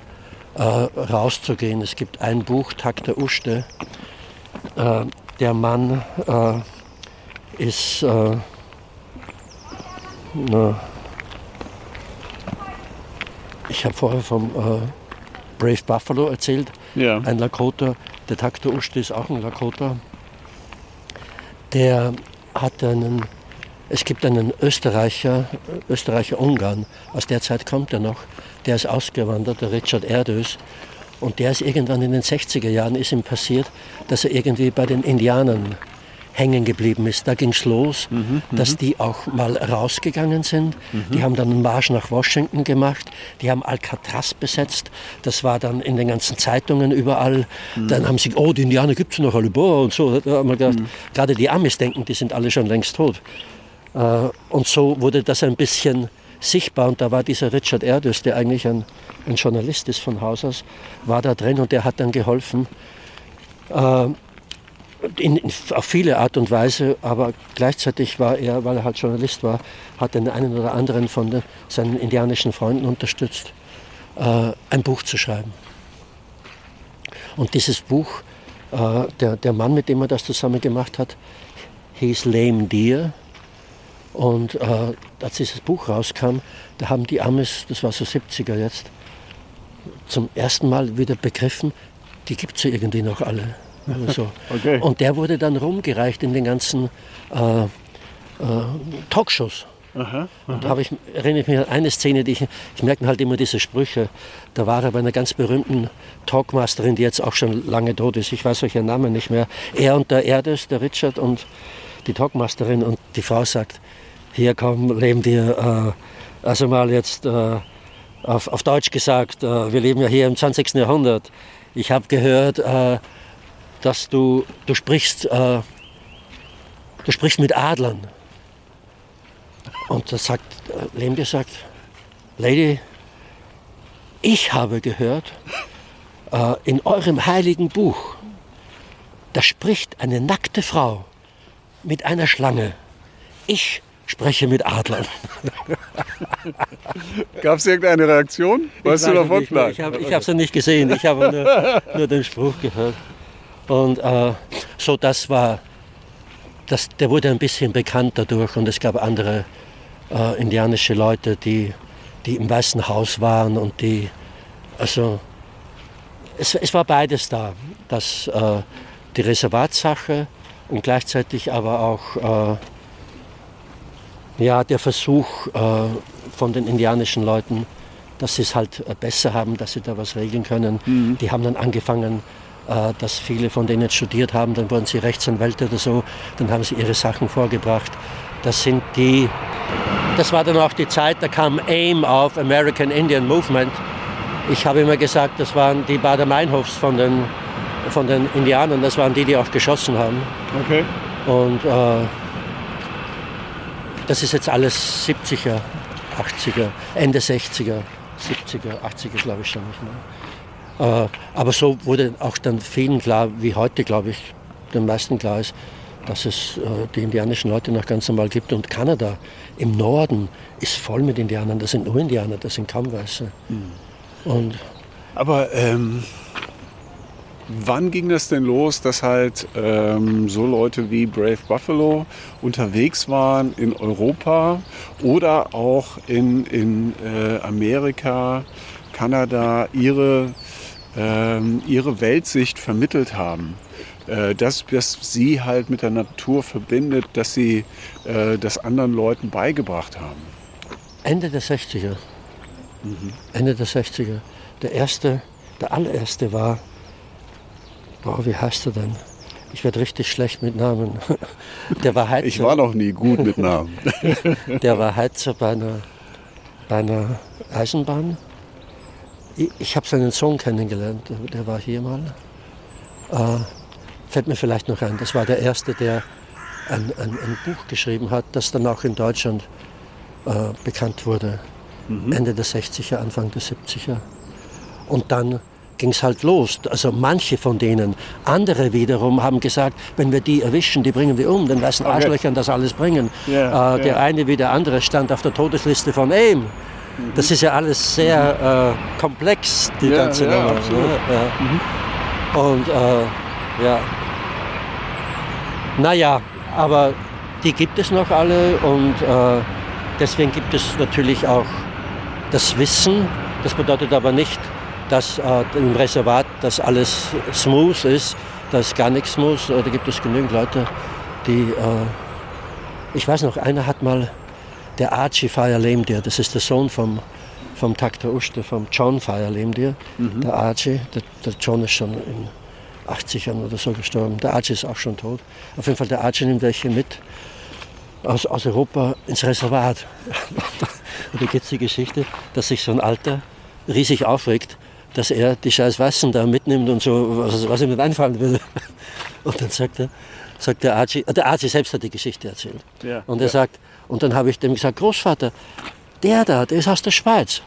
äh, rauszugehen. Es gibt ein Buch, Tag der Uschte. Äh, der Mann äh, ist, äh, na, ich habe vorher vom äh, Brave Buffalo erzählt, Ja. ein Lakota. Der Dr. Uste ist auch ein Lakota. Der hat einen, es gibt einen Österreicher, Österreicher-Ungarn, aus der Zeit kommt er noch, der ist ausgewandert, der Richard Erdös. Und der ist irgendwann in den 60er Jahren ist ihm passiert, dass er irgendwie bei den Indianern hängen geblieben ist. Da ging es los, dass die auch mal rausgegangen sind. Die haben dann einen Marsch nach Washington gemacht. Die haben Alcatraz besetzt. Das war dann in den ganzen Zeitungen überall. Dann haben sie, oh, die Indianer gibt es noch alle, boah, und so. Da haben wir gedacht, gerade die Amis denken, die sind alle schon längst tot. Äh, Und so wurde das ein bisschen sichtbar. Und da war dieser Richard Erdős, der eigentlich ein, ein Journalist ist von Haus aus, war da drin und der hat dann geholfen. Äh, in, in, auf viele Art und Weise, aber gleichzeitig war er, weil er halt Journalist war, hat den einen oder anderen von den, seinen indianischen Freunden unterstützt, äh, ein Buch zu schreiben. Und dieses Buch, äh, der, der Mann, mit dem er das zusammen gemacht hat, hieß Lame Deer. Und äh, als dieses Buch rauskam, da haben die Amis, das war so 70er jetzt, zum ersten Mal wieder begriffen, die gibt es ja irgendwie noch alle. Also, Okay. Und der wurde dann rumgereicht in den ganzen äh, äh, Talkshows. Aha. Und da habe ich, erinnere ich mich an eine Szene, die ich, ich merke halt immer diese Sprüche. Da war er bei einer ganz berühmten Talkmasterin, die jetzt auch schon lange tot ist. Ich weiß euch ihren Namen nicht mehr. Er und der Erdes, der Richard und die Talkmasterin. Und die Frau sagt, hier komm, leben dir, äh, also mal jetzt äh, auf, auf Deutsch gesagt, äh, wir leben ja hier im 20. Jahrhundert. Ich habe gehört, äh, dass du, du sprichst, äh, du sprichst mit Adlern. Und da sagt, äh, Lemke sagt, Lady, ich habe gehört, in eurem heiligen Buch, da spricht eine nackte Frau mit einer Schlange. Ich spreche mit Adlern. Gab es irgendeine Reaktion? Weißt du davon? nicht. Ich habe es ja nicht gesehen, ich habe nur, nur den Spruch gehört. Und äh, so das war, das, der wurde ein bisschen bekannt dadurch und es gab andere äh, indianische Leute, die, die im Weißen Haus waren und die, also es, es war beides da, das, äh, die Reservatsache und gleichzeitig aber auch äh, ja, der Versuch äh, von den indianischen Leuten, dass sie es halt äh, besser haben, dass sie da was regeln können. Die haben dann angefangen, äh, dass viele von denen studiert haben, dann wurden sie Rechtsanwälte oder so, dann haben sie ihre Sachen vorgebracht. Das sind die, das war dann auch die Zeit, da kam AIM auf, American Indian Movement. Ich habe immer gesagt, das waren die Bader-Meinhofs von den, von den Indianern, das waren die, die auch geschossen haben. Okay. Und äh, das ist jetzt alles 70er, 80er, Ende 60er, 70er, 80er glaube ich schon nicht mehr. Äh, aber so wurde auch dann vielen klar, wie heute glaube ich, den meisten klar ist, dass es äh, die indianischen Leute noch ganz normal gibt. Und Kanada im Norden ist voll mit Indianern. Das sind nur Indianer, das sind kaum Weiße. Und Aber ähm, wann ging das denn los, dass halt ähm, so Leute wie Brave Buffalo unterwegs waren in Europa oder auch in, in äh, Amerika, Kanada ihre, ähm, ihre Weltsicht vermittelt haben? Äh, dass, dass sie halt mit der Natur verbindet, dass sie äh, das anderen Leuten beigebracht haben. Ende der 60er. Ende der 60er. Der erste, der allererste war, boah, wie heißt er denn? Ich werde richtig schlecht mit Namen. Der war Heizer, Ich war noch nie gut mit Namen. der war Heizer bei einer, bei einer Eisenbahn. Ich, ich habe seinen Sohn kennengelernt, der, war hier mal. Äh, fällt mir vielleicht noch ein, das war der erste, der ein, ein, ein Buch geschrieben hat, das dann auch in Deutschland äh, bekannt wurde. Ende der 60er, Anfang der 70er. Und dann ging es halt los. Also manche von denen. Andere wiederum haben gesagt, wenn wir die erwischen, die bringen wir um, den weißen Okay. Arschlöchern das alles bringen. Ja, äh, der ja. eine wie der andere stand auf der Todesliste von AIM. Das ist ja alles sehr äh, komplex, die Ja, ganze Nummer. Ja. Und äh, ja, naja, aber die gibt es noch alle und äh, deswegen gibt es natürlich auch das Wissen. Das bedeutet aber nicht, dass äh, im Reservat das alles smooth ist. Da ist gar nichts smooth. Äh, da gibt es genügend Leute, die, äh, ich weiß noch, einer hat mal, der Archie Fire Lehmdir, das ist der Sohn vom, vom Takter Uste, vom John Fire Lehmdir, mhm. der Archie, der, der John ist schon in 80ern oder so gestorben. Der Archie ist auch schon tot. Auf jeden Fall, der Archie nimmt welche mit aus, aus Europa ins Reservat. Und da geht es die Geschichte, dass sich so ein Alter riesig aufregt, dass er die scheiß Weißen da mitnimmt und so, was, was ihm nicht einfallen würde. Und dann sagt er, sagt der Archie, der Archie selbst hat die Geschichte erzählt. Ja, und er ja. sagt, und dann habe ich dem gesagt, Großvater, der da, der ist aus der Schweiz.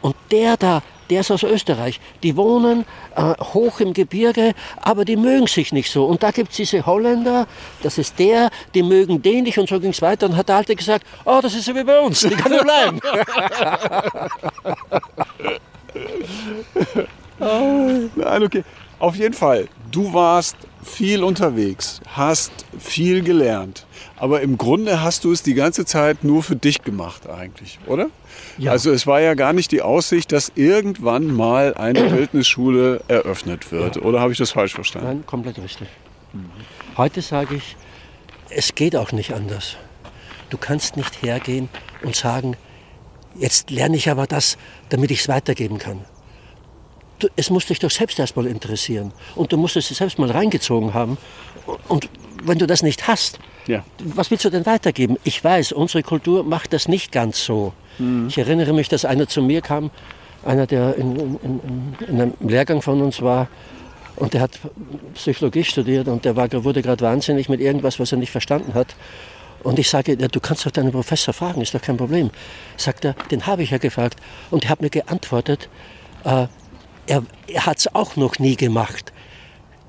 Und der da, der ist aus Österreich. Die wohnen äh, hoch im Gebirge, aber die mögen sich nicht so. Und da gibt es diese Holländer, das ist der, die mögen den nicht. Und so ging es weiter. Und hat der Alte gesagt, oh, das ist so wie bei uns, die können bleiben. Nein, okay. Auf jeden Fall, du warst viel unterwegs, hast viel gelernt. Aber im Grunde hast du es die ganze Zeit nur für dich gemacht eigentlich, oder? Ja. Also es war ja gar nicht die Aussicht, dass irgendwann mal eine Wildnisschule eröffnet wird. Ja. Oder habe ich das falsch verstanden? Nein, komplett richtig. Heute sage ich, es geht auch nicht anders. Du kannst nicht hergehen und sagen, jetzt lerne ich aber das, damit ich es weitergeben kann du, es muss dich doch selbst erstmal interessieren. Und du musst es selbst mal reingezogen haben. Und wenn du das nicht hast, ja. was willst du denn weitergeben? Ich weiß, unsere Kultur macht das nicht ganz so. Mhm. Ich erinnere mich, dass einer zu mir kam, einer, der in, in, in, in einem Lehrgang von uns war, und der hat Psychologie studiert und der war, wurde gerade wahnsinnig mit irgendwas, was er nicht verstanden hat. Und ich sage, ja, du kannst doch deinen Professor fragen, ist doch kein Problem. Sagt er, den habe ich ja gefragt. Und er hat mir geantwortet, äh, er, er hat es auch noch nie gemacht.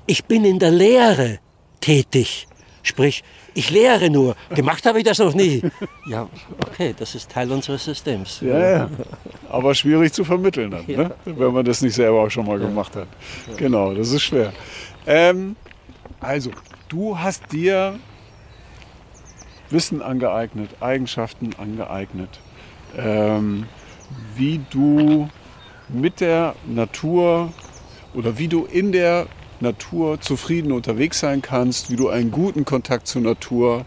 Ich bin in der Lehre tätig. Sprich, ich lehre nur. Gemacht habe ich das noch nie. Ja, okay, das ist Teil unseres Systems. Ja, ja. Aber schwierig zu vermitteln dann, ja. ne? wenn man das nicht selber auch schon mal ja. gemacht hat. Ja. Genau, das ist schwer. Ähm, also, du hast dir Wissen angeeignet, Eigenschaften angeeignet, ähm, wie du mit der Natur oder wie du in der Natur zufrieden unterwegs sein kannst, wie du einen guten Kontakt zur Natur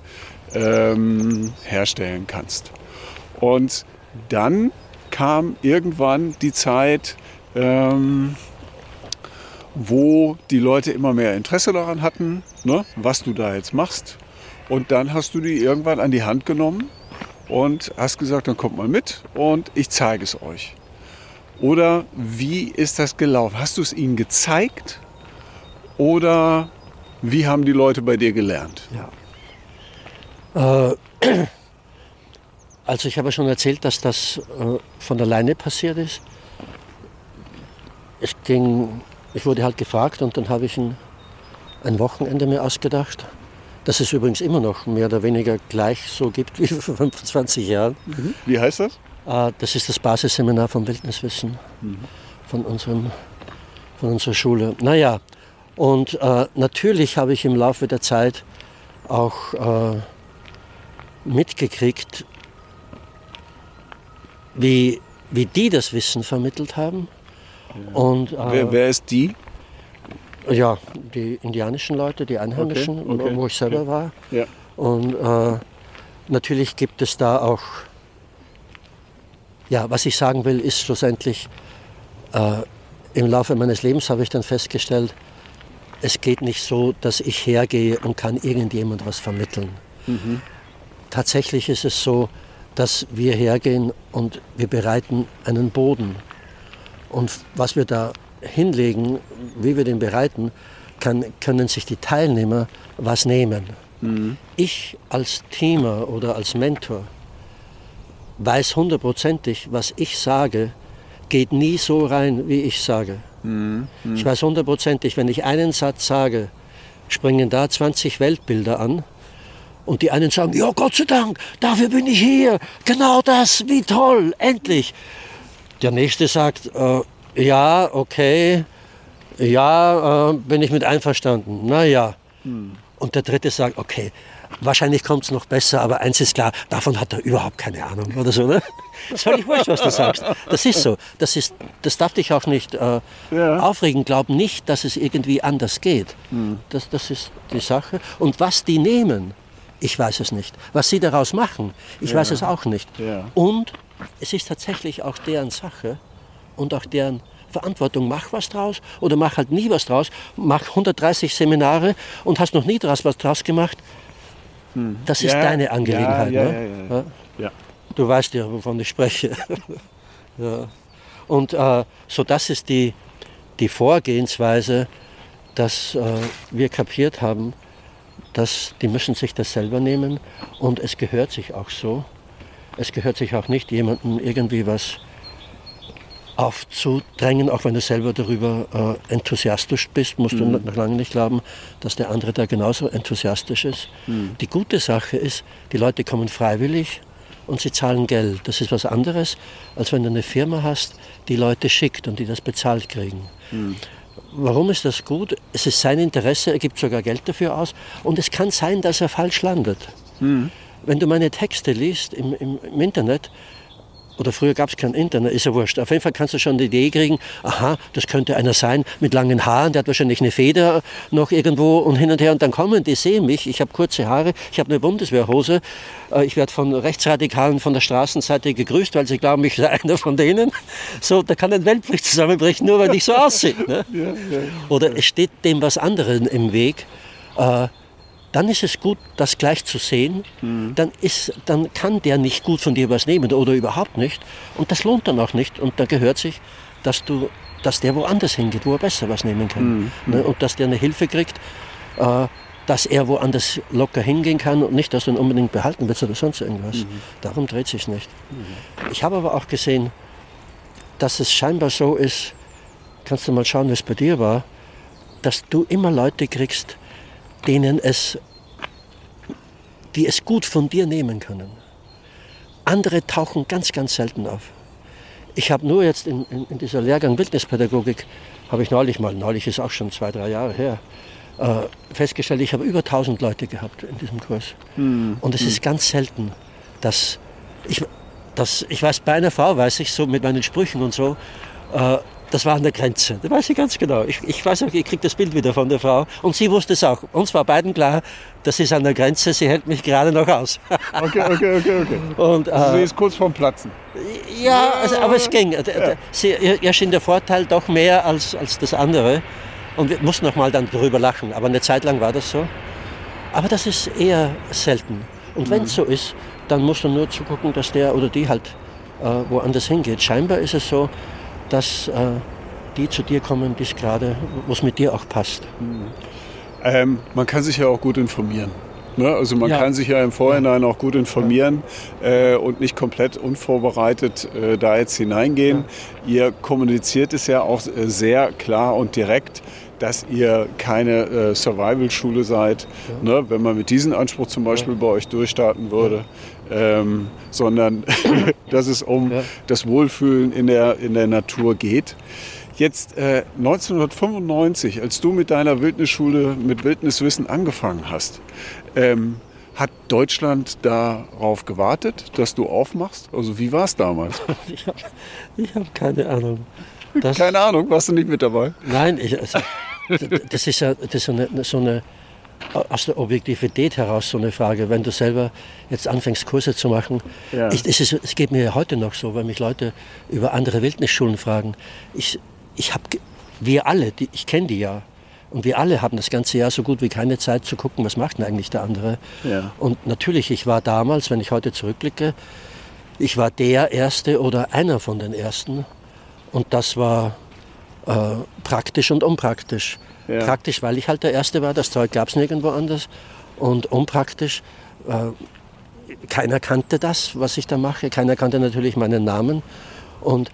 ähm, herstellen kannst. Und dann kam irgendwann die Zeit, ähm, wo die Leute immer mehr Interesse daran hatten, ne, was du da jetzt machst. Und dann hast du die irgendwann an die Hand genommen und hast gesagt, dann kommt mal mit und ich zeige es euch. Oder wie ist das gelaufen? Hast du es ihnen gezeigt oder wie haben die Leute bei dir gelernt? Ja. Äh, also ich habe schon erzählt, dass das äh, von alleine passiert ist. Es ging, ich wurde halt gefragt und dann habe ich ein, ein Wochenende mir ausgedacht, das es übrigens immer noch mehr oder weniger gleich so gibt wie vor 25 Jahren. Mhm. Wie heißt das? Ah, das ist das Basisseminar vom Wildniswissen mhm. von, unserem, von unserer Schule. Naja, und äh, natürlich habe ich im Laufe der Zeit auch äh, mitgekriegt, wie, wie die das Wissen vermittelt haben. Ja. Und, äh, wer, wer, ist die? Ja, die indianischen Leute, die Einheimischen, okay. Okay. wo ich selber okay. war. Ja. Und äh, natürlich gibt es da auch ja, was ich sagen will, ist schlussendlich, äh, im Laufe meines Lebens habe ich dann festgestellt, es geht nicht so, dass ich hergehe und kann irgendjemand was vermitteln. Mhm. Tatsächlich ist es so, dass wir hergehen und wir bereiten einen Boden. Und was wir da hinlegen, wie wir den bereiten, kann, können sich die Teilnehmer was nehmen. Mhm. Ich als Teamer oder als Mentor weiß hundertprozentig, was ich sage, geht nie so rein, wie ich sage. Mhm. Mhm. Ich weiß hundertprozentig, wenn ich einen Satz sage, springen da 20 Weltbilder an. Und die einen sagen, ja Gott sei Dank, dafür bin ich hier, genau das, wie toll, endlich. Der nächste sagt, äh, ja, okay, ja, äh, bin ich mit einverstanden, naja. Mhm. Und der dritte sagt, okay, wahrscheinlich kommt es noch besser, aber eins ist klar, davon hat er überhaupt keine Ahnung oder so. Ne? Das ist völlig wurscht, was du sagst. Das ist so. Das, ist, das darf dich auch nicht äh, ja. aufregen. Glaub nicht, dass es irgendwie anders geht. Mhm. Das, das ist die Sache. Und was die nehmen, ich weiß es nicht. Was sie daraus machen, ich ja. weiß es auch nicht. Ja. Und es ist tatsächlich auch deren Sache und auch deren Verantwortung. Mach was draus oder mach halt nie was draus. Mach 130 Seminare und hast noch nie draus was draus gemacht. Hm. Das ist ja, deine Angelegenheit. Ja, ne? ja, Du weißt ja, wovon ich spreche. Und äh, so das ist die, die Vorgehensweise, dass äh, wir kapiert haben, dass die müssen sich das selber nehmen und es gehört sich auch so. Es gehört sich auch nicht jemandem irgendwie was aufzudrängen, auch wenn du selber darüber äh, enthusiastisch bist, musst mhm. du noch lange nicht glauben, dass der andere da genauso enthusiastisch ist. Mhm. Die gute Sache ist, die Leute kommen freiwillig und sie zahlen Geld. Das ist was anderes, als wenn du eine Firma hast, die Leute schickt und die das bezahlt kriegen. Mhm. Warum ist das gut? Es ist sein Interesse, er gibt sogar Geld dafür aus und es kann sein, dass er falsch landet. Mhm. Wenn du meine Texte liest im, im, im Internet, oder früher gab es kein Internet, ist ja wurscht. Auf jeden Fall kannst du schon die Idee kriegen, aha, das könnte einer sein mit langen Haaren, der hat wahrscheinlich eine Feder noch irgendwo und hin und her. Und dann kommen die, sehen mich, ich habe kurze Haare, ich habe eine Bundeswehrhose, äh, ich werde von Rechtsradikalen von der Straßenseite gegrüßt, weil sie glauben, ich sei einer von denen. So, da kann ein Weltkrieg zusammenbrechen, nur weil ich so aussehe. Ne? Oder es steht dem was anderem im Weg. Dann ist es gut, das gleich zu sehen. Mhm. Dann, ist, dann kann der nicht gut von dir was nehmen oder überhaupt nicht. Und das lohnt dann auch nicht. Und da gehört sich, dass, du, dass der woanders hingeht, wo er besser was nehmen kann. Mhm. Ne? Und dass der eine Hilfe kriegt, äh, dass er woanders locker hingehen kann und nicht, dass du ihn unbedingt behalten willst oder sonst irgendwas. Mhm. Darum dreht sich nicht. Mhm. Ich habe aber auch gesehen, dass es scheinbar so ist, kannst du mal schauen, wie es bei dir war, dass du immer Leute kriegst, denen es, die es gut von dir nehmen können. Andere tauchen ganz, ganz selten auf. Ich habe nur jetzt in, in, in, dieser Lehrgang Wildnispädagogik, habe ich neulich mal, neulich ist auch schon zwei, drei Jahre her, äh, festgestellt, ich habe über 1000 Leute gehabt in diesem Kurs. Hm. Und es hm. ist ganz selten, dass ich, dass ich weiß, bei einer Frau weiß ich so mit meinen Sprüchen und so, äh, das war an der Grenze. Das weiß ich ganz genau. Ich, ich weiß auch, ich kriege das Bild wieder von der Frau. Und sie wusste es auch. Uns war beiden klar, das ist an der Grenze, sie hält mich gerade noch aus. okay, okay, okay, okay. Und, also äh, sie ist kurz vorm Platzen. Ja, also, aber es ging. Ja. Sie, ihr schien der Vorteil doch mehr als, als das andere. Und wir mussten noch mal dann darüber lachen. Aber eine Zeit lang war das so. Aber das ist eher selten. Und wenn es mhm. so ist, dann musst du nur zugucken, dass der oder die halt äh, woanders hingeht. Scheinbar ist es so, dass äh, die zu dir kommen, die es gerade, was mit dir auch passt. Mhm. Ähm, man kann sich ja auch gut informieren. Ne? Also man ja. kann sich ja im Vorhinein auch gut informieren äh, und nicht komplett unvorbereitet äh, da jetzt hineingehen. Ja. Ihr kommuniziert es ja auch äh, sehr klar und direkt dass ihr keine äh, Survival-Schule seid, ja. ne, wenn man mit diesem Anspruch zum Beispiel ja. bei euch durchstarten würde, ähm, sondern dass es um ja. das Wohlfühlen in der, in der Natur geht. Jetzt äh, 1995, als du mit deiner Wildnisschule mit Wildniswissen angefangen hast, ähm, hat Deutschland darauf gewartet, dass du aufmachst? Also wie war es damals? ich habe hab keine Ahnung. Das, keine Ahnung, warst du nicht mit dabei? Nein, ich, also, das ist ja das ist eine, so eine aus der Objektivität heraus so eine Frage. Wenn du selber jetzt anfängst, Kurse zu machen, ja. ich, es, ist, es geht mir heute noch so, wenn mich Leute über andere Wildnisschulen fragen. Ich, ich habe, wir alle, die, ich kenne die ja, und wir alle haben das ganze Jahr so gut wie keine Zeit zu gucken, was macht denn eigentlich der andere. Ja. Und natürlich, ich war damals, wenn ich heute zurückblicke, ich war der Erste oder einer von den Ersten. Und das war äh, praktisch und unpraktisch. Ja. Praktisch, weil ich halt der Erste war, das Zeug gab es nirgendwo anders. Und unpraktisch, äh, keiner kannte das, was ich da mache. Keiner kannte natürlich meinen Namen. Und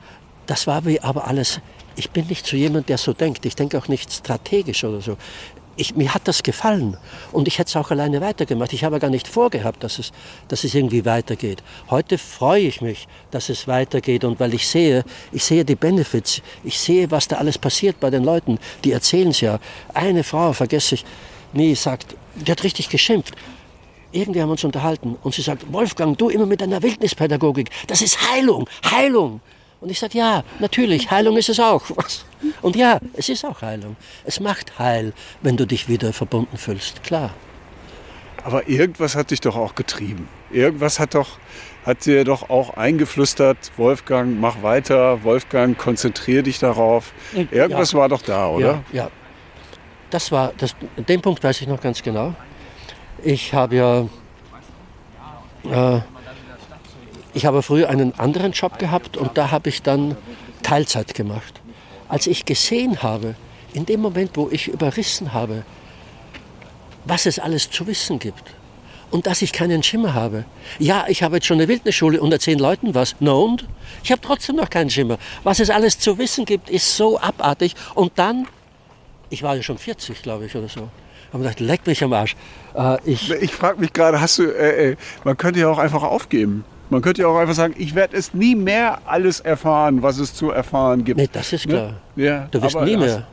das war wie aber alles. Ich bin nicht so jemand, der so denkt. Ich denke auch nicht strategisch oder so ich, mir hat das gefallen und ich hätte es auch alleine weitergemacht. Ich habe gar nicht vorgehabt, dass es, dass es irgendwie weitergeht. Heute freue ich mich, dass es weitergeht und weil ich sehe, ich sehe die Benefits, ich sehe, was da alles passiert bei den Leuten, die erzählen es ja. Eine Frau, vergesse ich, nie sagt, die hat richtig geschimpft. Irgendwie haben wir uns unterhalten und sie sagt, Wolfgang, du immer mit deiner Wildnispädagogik, das ist Heilung, Heilung. Und ich sage, ja, natürlich, Heilung ist es auch. Und ja, es ist auch Heilung. Es macht Heil, wenn du dich wieder verbunden fühlst, klar. Aber irgendwas hat dich doch auch getrieben. Irgendwas hat doch, hat dir doch auch eingeflüstert, Wolfgang, mach weiter, Wolfgang, konzentriere dich darauf. Irgendwas ja. war doch da, oder? Ja, ja. Das war, das, den Punkt weiß ich noch ganz genau. Ich habe ja, äh, ich habe früher einen anderen Job gehabt und da habe ich dann Teilzeit gemacht. Als ich gesehen habe, in dem Moment, wo ich überrissen habe, was es alles zu wissen gibt und dass ich keinen Schimmer habe. Ja, ich habe jetzt schon eine Wildnisschule unter zehn Leuten was. No und? Ich habe trotzdem noch keinen Schimmer. Was es alles zu wissen gibt, ist so abartig. Und dann, ich war ja schon 40, glaube ich, oder so. Haben gedacht, leck mich am Arsch. Äh, ich ich frage mich gerade, hast du, äh, äh, man könnte ja auch einfach aufgeben. Man könnte ja auch einfach sagen, ich werde es nie mehr alles erfahren, was es zu erfahren gibt. Nee, das ist ne? klar. Ne? Ja, du wirst nie mehr.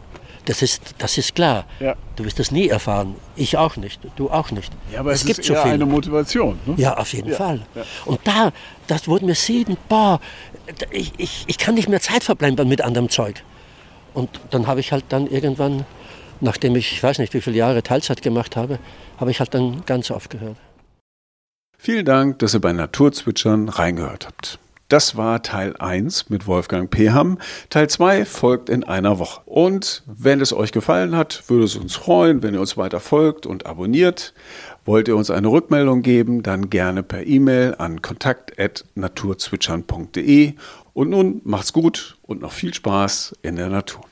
Das ist, das ist klar. Ja. Du wirst das nie erfahren. Ich auch nicht. Du auch nicht. Ja, aber es, es gibt ist so viel. eine Motivation. Ne? Ja, auf jeden ja. Fall. Ja. Und da, das wurden mir sieben, boah, ich, ich, ich kann nicht mehr Zeit verblenden mit anderem Zeug. Und dann habe ich halt dann irgendwann, nachdem ich, ich weiß nicht, wie viele Jahre Teilzeit gemacht habe, habe ich halt dann ganz aufgehört. Vielen Dank, dass ihr bei Naturzwitschern reingehört habt. Das war Teil 1 mit Wolfgang Peham. Teil 2 folgt in einer Woche. Und wenn es euch gefallen hat, würde es uns freuen, wenn ihr uns weiter folgt und abonniert. Wollt ihr uns eine Rückmeldung geben, dann gerne per E-Mail an kontakt.naturzwitschern.de. Und nun macht's gut und noch viel Spaß in der Natur.